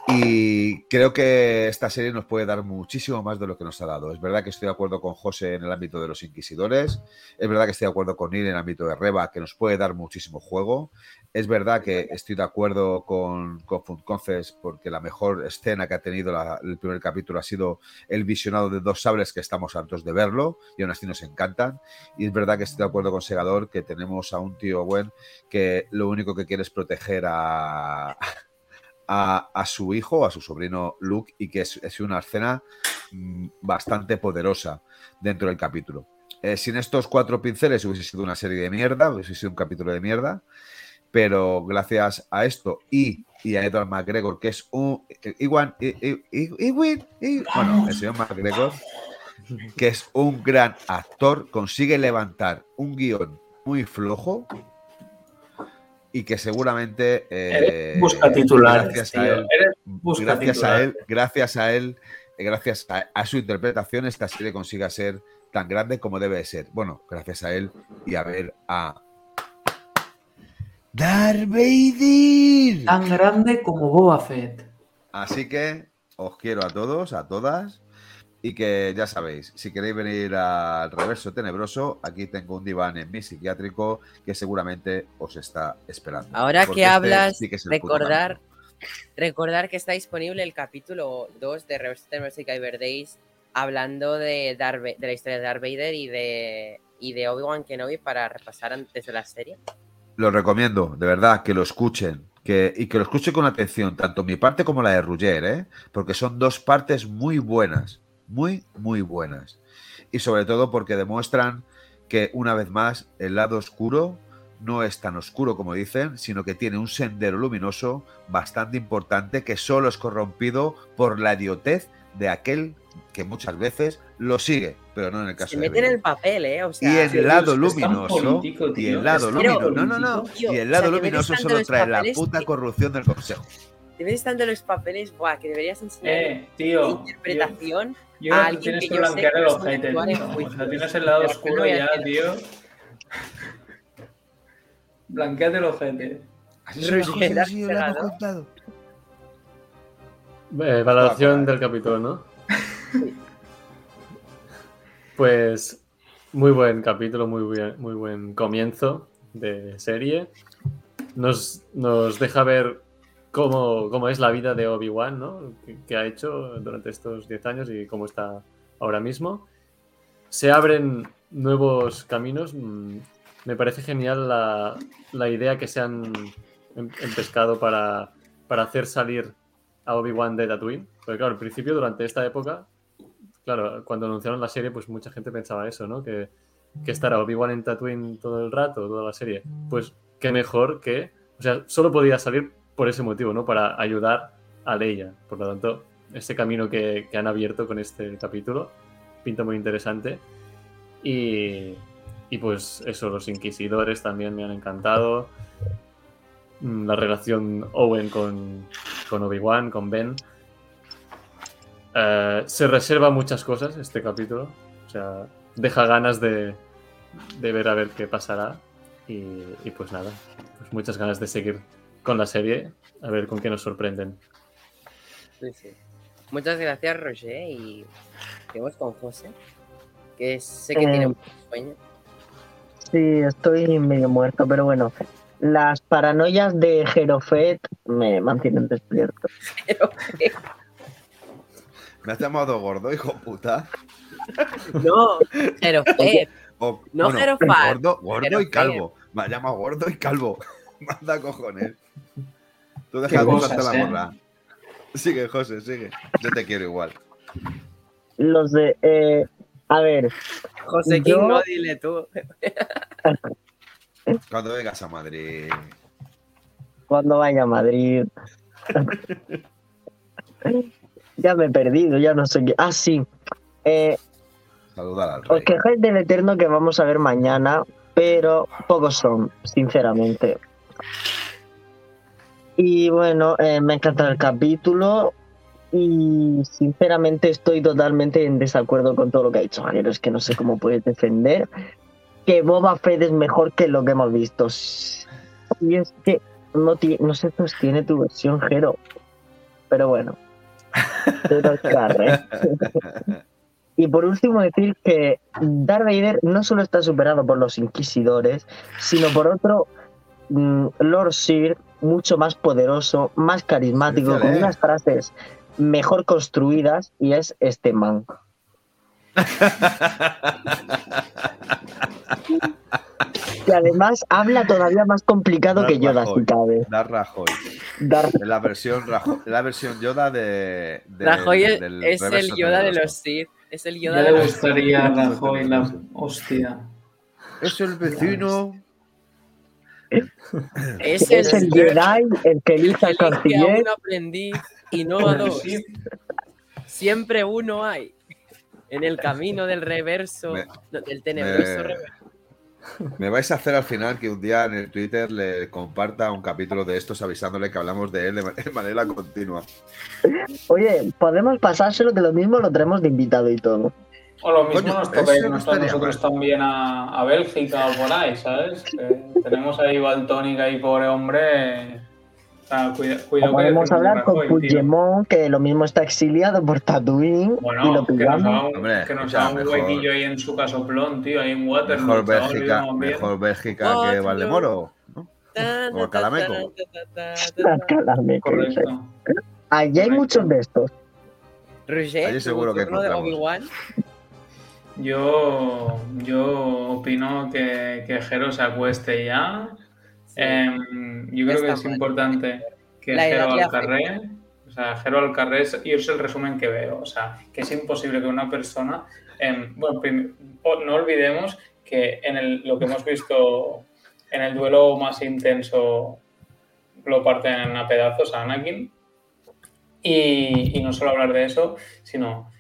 Y creo que esta serie nos puede dar muchísimo más de lo que nos ha dado. Es verdad que estoy de acuerdo con José en el ámbito de los inquisidores. Es verdad que estoy de acuerdo con Neil en el ámbito de Reba, que nos puede dar muchísimo juego. Es verdad que estoy de acuerdo con, con Funconces porque la mejor escena que ha tenido el primer capítulo ha sido el visionado de dos sables que estamos hartos de verlo y aún así nos encantan. Y es verdad que estoy de acuerdo con Segador que tenemos a un tío buen que lo único que quiere es proteger a, a, a su hijo, a su sobrino Luke, y que es, es una escena mm, bastante poderosa dentro del capítulo. Eh, sin estos cuatro pinceles hubiese sido una serie de mierda, hubiese sido un capítulo de mierda, pero gracias a esto y, y a Edward McGregor, que es un... Igual, bueno, el señor McGregor, que es un gran actor, consigue levantar un guion muy flojo y que seguramente eh, Eres busca titulares, gracias tío. a él busca gracias a él, gracias a él, gracias a, a su interpretación, esta serie consiga ser tan grande como debe de ser. Bueno, gracias a él y a ver a Darth Vader. Tan grande como Boba Fett. Así que os quiero a todos, a todas. Y que ya sabéis, si queréis venir al reverso tenebroso, aquí tengo un diván en mi psiquiátrico que seguramente os está esperando. Ahora Porque que este hablas, sí que recordar, recordar que está disponible el capítulo 2 de Reverse Tenebrosa y Kyber Days hablando de, Darth de la historia de Darth Vader y de, y de Obi-Wan Kenobi para repasar antes de la serie. Lo recomiendo, de verdad, que lo escuchen. Que, y que lo escuchen con atención, tanto mi parte como la de Rugger, ¿eh? porque son dos partes muy buenas, muy, muy buenas. Y sobre todo porque demuestran que, una vez más, el lado oscuro no es tan oscuro como dicen, sino que tiene un sendero luminoso bastante importante que solo es corrompido por la idiotez de aquel que muchas veces lo sigue, pero no en el caso Se de mete en Vader. el papel, ¿eh? O Y sea, el tío, lado luminoso, político, y el lado luminoso, no, no, no, y el O lado sea, luminoso solo trae la puta que- corrupción del consejo. te ves tanto los papeles, buah, que deberías enseñar Eh, tío. interpretación. Yo, yo a creo que alguien tienes que blanquear que el no ojete, tío. O sea, tienes el lado no oscuro ya, tío. Blanqueate el ojete. Así lo hemos ¿has contado. Eh, valoración del capítulo, ¿no? Pues muy buen capítulo, muy buen, muy buen comienzo de serie. Nos, nos deja ver cómo, cómo es la vida de Obi-Wan, ¿no? Que, ha hecho durante estos 10 años y cómo está ahora mismo. Se abren nuevos caminos. Mm, Me parece genial la, la idea que se han em- empescado para, para hacer salir a Obi-Wan de Tatooine. Porque claro, al principio, durante esta época, claro, cuando anunciaron la serie, pues mucha gente pensaba eso, ¿no? Que, que estará Obi-Wan en Tatooine todo el rato, toda la serie. Pues qué mejor que... O sea, solo podía salir por ese motivo, ¿no? Para ayudar a Leia. Por lo tanto, este camino que, que han abierto con este capítulo pinta muy interesante. Y, y pues eso, los inquisidores también me han encantado. Mm, La relación Owen con, con Obi-Wan, con Ben. Eh, se reserva muchas cosas este capítulo. O sea, deja ganas de, de ver a ver qué pasará. Y, y pues nada, pues muchas ganas de seguir con la serie, a ver con qué nos sorprenden. Sí, sí. Muchas gracias, Roger. Y seguimos con José, que sé que Eh, tiene mucho sueño. Sí, estoy medio muerto, pero bueno. Las paranoias de Jerofet me mantienen despierto. Pero, Me has llamado gordo, hijo puta. no, pero O- No, Jerofat, Gordo, gordo y calvo. Me ha llamado gordo y calvo. Manda cojones. Tú Qué deja de montarte la ¿eh? morra. Sigue, José, sigue. Yo te quiero igual. Los de. eh, a ver, José King, Yo- no dile tú. Cuando vengas a Madrid. cuando vaya a Madrid. ya me he perdido, ya no sé qué. Ah, sí. Eh, Saludar al os rey. quejáis del Eterno que vamos a ver mañana, pero pocos son, sinceramente. Y bueno, eh, me ha encantado el capítulo y sinceramente estoy totalmente en desacuerdo con todo lo que ha dicho Javier. Es que no sé cómo puedes defender que Boba Fett es mejor que lo que hemos visto. Y es que no, no se sostiene tu versión, Jero. Pero bueno. Pero carre. Y por último decir que Darth Vader no solo está superado por los inquisidores, sino por otro mm, Lord Sir mucho más poderoso, más carismático, con ¿eh? unas frases mejor construidas y es este man. Y además habla todavía más complicado que Yoda, si cabe. Dar Rajoy. Es la versión, Rajo- es la versión Yoda de. de- Rajoy es, del es el Yoda de los Sith. Es el Yoda Ya de le los gustaría a Rajoy la hostia. Es el vecino. Es es el Jedi, el que elige a canciller. un aprendiz y no a dos. Siempre uno hay. En el camino del reverso, Me- no, del tenebroso me- reverso. Me vais a hacer al final que un día en el Twitter le comparta un capítulo de estos avisándole que hablamos de él de ma- de manera continua. Oye, podemos pasárselo que lo mismo lo traemos de invitado y todo. O lo mismo Coño, nos toca irnos a nosotros mal. también a, a Bélgica o por ahí, ¿sabes? Que tenemos ahí Baltónica ahí, pobre hombre. O cuida, O cuidado que podemos hablar con Rajoy, tío. Puigdemont, que lo mismo está exiliado por Tatooine y lo Bueno, que nos pillamos. haga un, Hombre, que nos haga un mejor- huequillo ahí en su casoplón, tío, ahí en Waterloo. Mejor Bélgica, mejor Bélgica que Waterloo. Valdemoro. ¿no? Tan, Calameco. tan, tan, tan, tan. Calame, que dice. Correcto. Allí hay muchos de estos. Roger, Allí seguro que encontramos. Yo, yo opino que, que Jero se acueste ya. Em, yo creo que es importante que Jero Alcarré, o sea, Jero Alcarré, es, y es el resumen que veo, o sea, que es imposible que una persona, em, bueno, no olvidemos que en el, lo que hemos visto en el duelo más intenso lo parten a pedazos a Anakin. Y, y no solo hablar de eso, sino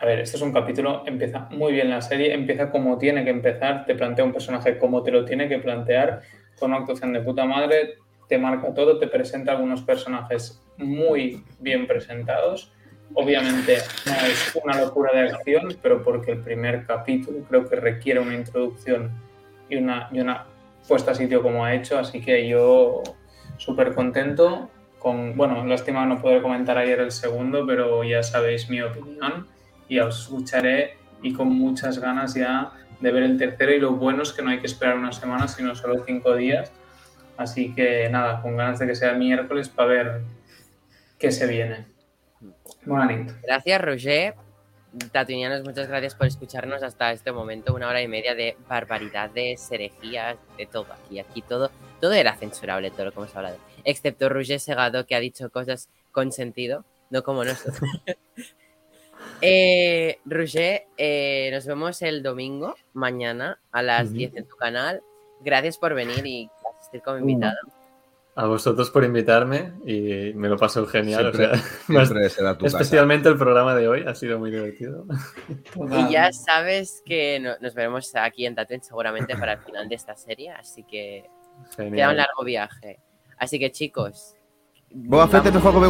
a ver, este es un capítulo, empieza muy bien la serie, empieza como tiene que empezar, te plantea un personaje como te lo tiene que plantear, con una actuación de puta madre, te marca todo, te presenta algunos personajes muy bien presentados. Obviamente no es una locura de acción, pero porque el primer capítulo creo que requiere una introducción y una, y una puesta a sitio como ha hecho, así que yo súper contento. Con, bueno, lástima no poder comentar ayer el segundo, pero ya sabéis mi opinión y os escucharé y con muchas ganas ya de ver el tercero y lo bueno es que no hay que esperar una semana, sino solo cinco días. Así que nada, con ganas de que sea miércoles para ver qué se viene. Buenas Gracias, Roger. Tatuinianos, muchas gracias por escucharnos hasta este momento, una hora y media de barbaridades, herejías, de todo aquí. Aquí todo, todo era censurable, todo lo que hemos hablado. Excepto Roger Segado, que ha dicho cosas con sentido, no como nosotros. eh, Roger, eh, nos vemos el domingo, mañana, a las 10 en tu canal. Gracias por venir y asistir como invitado. A vosotros por invitarme y me lo paso genial. especialmente el programa de hoy ha sido muy divertido. Y ya sabes que nos veremos aquí en Tatooine seguramente para el final de esta serie, así que queda un largo viaje. Así que chicos. Boa Fett no juego